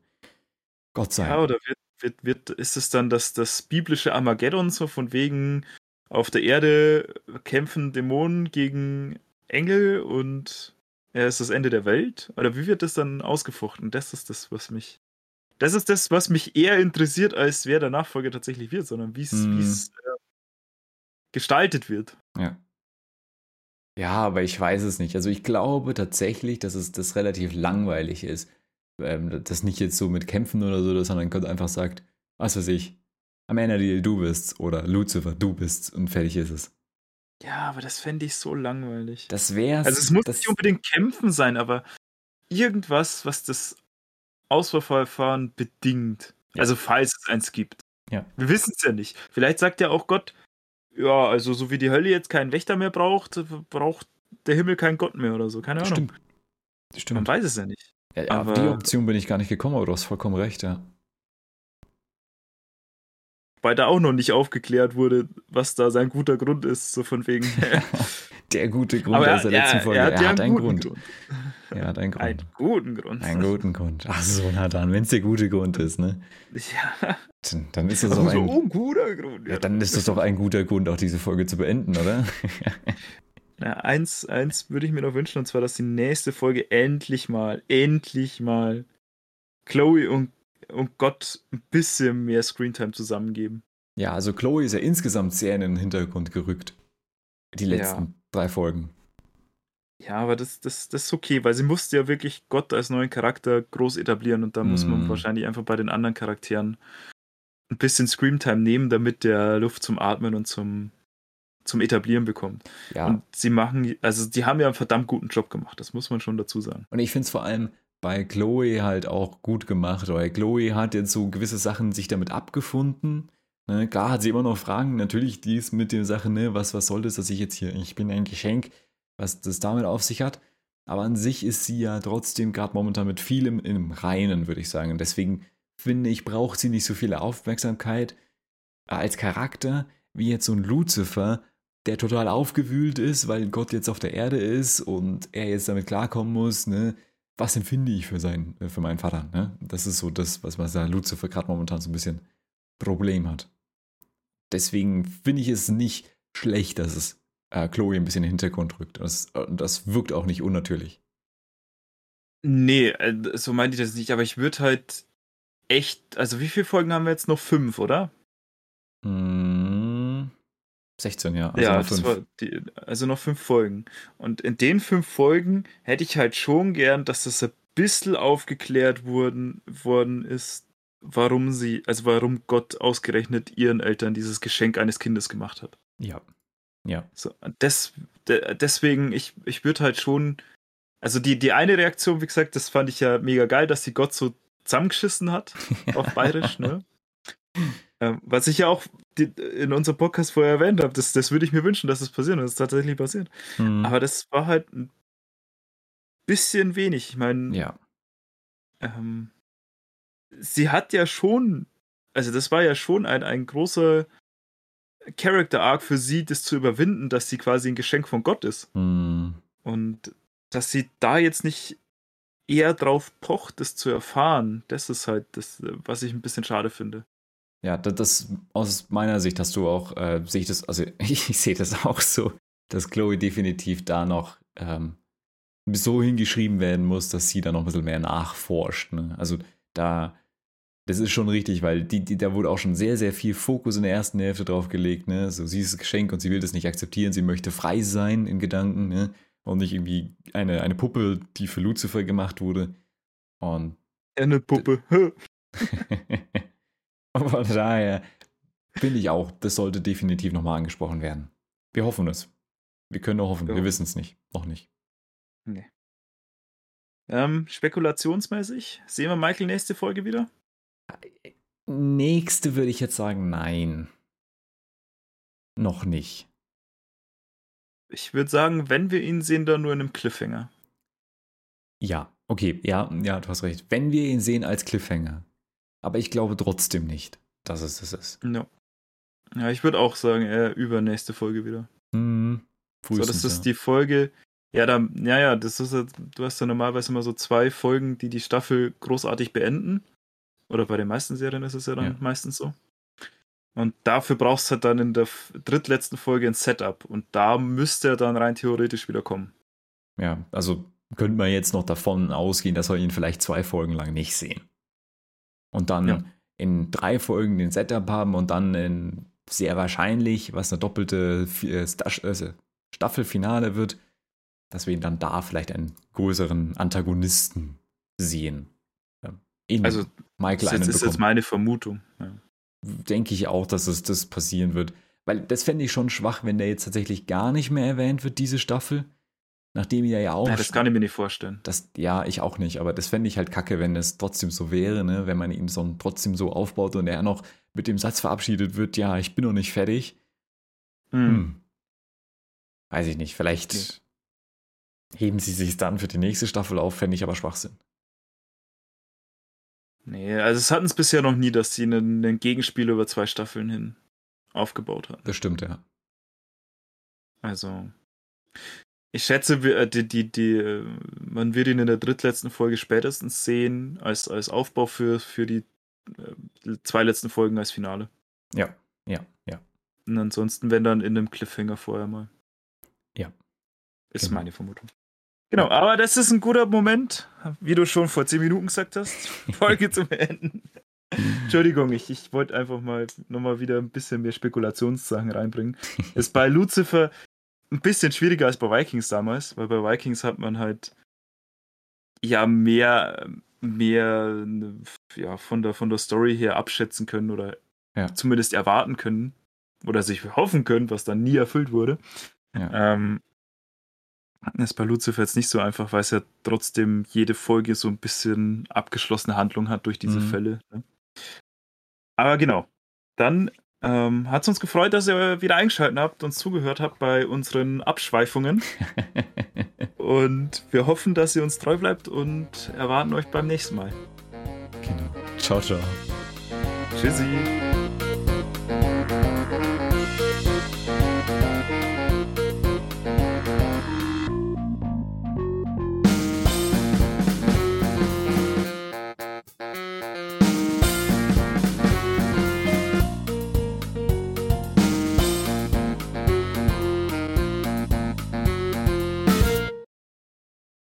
Gott sei ja, oder wird, wird, wird, ist es dann das, das biblische Armageddon so von wegen auf der Erde kämpfen Dämonen gegen Engel und ja, ist das Ende der Welt? Oder wie wird das dann ausgefochten? Das ist das, was mich. Das ist das, was mich eher interessiert, als wer der Nachfolger tatsächlich wird, sondern wie es Hm. wie es, äh, gestaltet wird. Ja. Ja, aber ich weiß es nicht. Also ich glaube tatsächlich, dass es das relativ langweilig ist. Ähm, das nicht jetzt so mit Kämpfen oder so, sondern Gott einfach sagt, was weiß ich, Amenadiel, du bist's oder Lucifer, du bist's und fertig ist es. Ja, aber das fände ich so langweilig. Das wär's. Also es muss das, nicht unbedingt kämpfen sein, aber irgendwas, was das Auswahlverfahren bedingt. Ja. Also falls es eins gibt. Ja. Wir wissen es ja nicht. Vielleicht sagt ja auch Gott, ja, also so wie die Hölle jetzt keinen Wächter mehr braucht, braucht der Himmel keinen Gott mehr oder so. Keine Ahnung. Stimmt. Man Stimmt. weiß es ja nicht. Ja, auf aber- die Option bin ich gar nicht gekommen, aber du hast vollkommen recht, ja. Weil da auch noch nicht aufgeklärt wurde, was da sein guter Grund ist, so von wegen. Der gute Grund aus der er, letzten er, Folge. er hat ja einen einen guten Grund. Grund. Er hat einen Grund. Einen guten Grund. Einen guten Grund. Ach so, na dann, wenn es der gute Grund ist, ne? Ja, Dann, dann ist das doch also ein, ein guter Grund. ja, dann ist das doch ein guter Grund, auch diese Folge zu beenden, oder? Na, eins, eins würde ich mir noch wünschen, und zwar, dass die nächste Folge endlich mal, endlich mal Chloe und und Gott ein bisschen mehr Screentime zusammengeben. Ja, also Chloe ist ja insgesamt sehr in den Hintergrund gerückt. Die letzten ja. Drei Folgen. Ja, aber das, das, das ist okay, weil sie musste ja wirklich Gott als neuen Charakter groß etablieren und da mm. muss man mhm. wahrscheinlich einfach bei den anderen Charakteren ein bisschen Screamtime nehmen, damit der Luft zum Atmen und zum, zum Etablieren bekommt. Ja. Und sie machen, also die haben ja einen verdammt guten Job gemacht, das muss man schon dazu sagen. Und ich finde es vor allem bei Chloe halt auch gut gemacht, weil Chloe hat jetzt so gewisse Sachen sich damit abgefunden Ne, klar hat sie immer noch Fragen, natürlich dies mit der Sache, ne, was, was soll das, dass ich jetzt hier, ich bin ein Geschenk, was das damit auf sich hat. Aber an sich ist sie ja trotzdem gerade momentan mit vielem im Reinen, würde ich sagen. Und deswegen finde ich, braucht sie nicht so viel Aufmerksamkeit als Charakter wie jetzt so ein Lucifer, der total aufgewühlt ist, weil Gott jetzt auf der Erde ist und er jetzt damit klarkommen muss, ne? Was empfinde ich für, sein, für meinen Vater? Ne? Das ist so das, was, was da Lucifer gerade momentan so ein bisschen Problem hat deswegen finde ich es nicht schlecht, dass es äh, Chloe ein bisschen in den Hintergrund rückt. Das, äh, das wirkt auch nicht unnatürlich. Nee, äh, so meinte ich das nicht, aber ich würde halt echt, also wie viele Folgen haben wir jetzt noch? Fünf, oder? Mm, 16, ja. Also ja, noch fünf. Die, also noch fünf Folgen. Und in den fünf Folgen hätte ich halt schon gern, dass das ein bisschen aufgeklärt worden, worden ist, warum sie, also warum Gott ausgerechnet ihren Eltern dieses Geschenk eines Kindes gemacht hat. Ja. Ja. So, des, de, deswegen, ich, ich würde halt schon, also die, die eine Reaktion, wie gesagt, das fand ich ja mega geil, dass sie Gott so zusammengeschissen hat, auf Bayerisch, ne? Ähm, was ich ja auch in unserem Podcast vorher erwähnt habe, das, das würde ich mir wünschen, dass das passiert und das ist tatsächlich passiert. Mhm. Aber das war halt ein bisschen wenig. Ich meine, ja. Ähm, sie hat ja schon, also das war ja schon ein, ein großer Character Arc für sie, das zu überwinden, dass sie quasi ein Geschenk von Gott ist. Mm. Und dass sie da jetzt nicht eher drauf pocht, das zu erfahren, das ist halt das, was ich ein bisschen schade finde. Ja, das, aus meiner Sicht hast du auch, äh, sehe ich das, also ich, ich sehe das auch so, dass Chloe definitiv da noch ähm, so hingeschrieben werden muss, dass sie da noch ein bisschen mehr nachforscht. Ne? Also da, das ist schon richtig, weil die, die, da wurde auch schon sehr, sehr viel Fokus in der ersten Hälfte drauf gelegt. Ne? So, sie ist das Geschenk und sie will das nicht akzeptieren. Sie möchte frei sein in Gedanken ne? und nicht irgendwie eine, eine Puppe, die für Lucifer gemacht wurde. Und eine Puppe. Von daher finde ich auch, das sollte definitiv nochmal angesprochen werden. Wir hoffen es. Wir können nur hoffen. Ja. Wir wissen es nicht. Noch nicht. Nee. Ähm, spekulationsmäßig, sehen wir Michael nächste Folge wieder? Nächste würde ich jetzt sagen, nein. Noch nicht. Ich würde sagen, wenn wir ihn sehen, dann nur in einem Cliffhanger. Ja, okay, ja, ja, du hast recht. Wenn wir ihn sehen als Cliffhanger. Aber ich glaube trotzdem nicht, dass es das ist. No. Ja, ich würde auch sagen, eher übernächste Folge wieder. Mhm. So, das ist ja. die Folge, ja, dann, ja, ja, das ist, du hast ja normalerweise immer so zwei Folgen, die die Staffel großartig beenden. Oder bei den meisten Serien ist es ja dann ja. meistens so. Und dafür brauchst du halt dann in der drittletzten Folge ein Setup. Und da müsste er dann rein theoretisch wieder kommen. Ja, also könnte man jetzt noch davon ausgehen, dass wir ihn vielleicht zwei Folgen lang nicht sehen. Und dann ja. in drei Folgen den Setup haben und dann in sehr wahrscheinlich, was eine doppelte äh, also Staffelfinale wird, dass wir ihn dann da vielleicht einen größeren Antagonisten sehen. In also, Michael das ist, ist jetzt meine Vermutung. Ja. Denke ich auch, dass es das passieren wird. Weil das fände ich schon schwach, wenn der jetzt tatsächlich gar nicht mehr erwähnt wird, diese Staffel. Nachdem er ja auch. Ja, das kann ich mir nicht vorstellen. Das, ja, ich auch nicht, aber das fände ich halt kacke, wenn es trotzdem so wäre, ne? wenn man ihn so trotzdem so aufbaut und er noch mit dem Satz verabschiedet wird, ja, ich bin noch nicht fertig. Hm. Hm. Weiß ich nicht, vielleicht okay heben sie sich dann für die nächste Staffel auf, fände ich aber Schwachsinn. Nee, also es hatten es bisher noch nie, dass sie einen, einen Gegenspiel über zwei Staffeln hin aufgebaut haben. Das stimmt, ja. Also, ich schätze, äh, die, die, die, äh, man wird ihn in der drittletzten Folge spätestens sehen, als, als Aufbau für, für die äh, zwei letzten Folgen als Finale. Ja, ja, ja. Und ansonsten, wenn dann in einem Cliffhanger vorher mal. Ja. Ist genau. meine Vermutung. Genau, aber das ist ein guter Moment, wie du schon vor zehn Minuten gesagt hast, Folge zu beenden. Entschuldigung, ich, ich wollte einfach mal nochmal wieder ein bisschen mehr Spekulationssachen reinbringen. Ist bei Lucifer ein bisschen schwieriger als bei Vikings damals, weil bei Vikings hat man halt ja mehr, mehr ja, von, der, von der Story her abschätzen können oder ja. zumindest erwarten können oder sich hoffen können, was dann nie erfüllt wurde. Ja. Ähm, ist bei Lucifer jetzt nicht so einfach, weil es ja trotzdem jede Folge so ein bisschen abgeschlossene Handlung hat durch diese mhm. Fälle. Ne? Aber genau. Dann ähm, hat es uns gefreut, dass ihr wieder eingeschaltet habt und zugehört habt bei unseren Abschweifungen. und wir hoffen, dass ihr uns treu bleibt und erwarten euch beim nächsten Mal. Genau. Ciao, ciao. Tschüssi.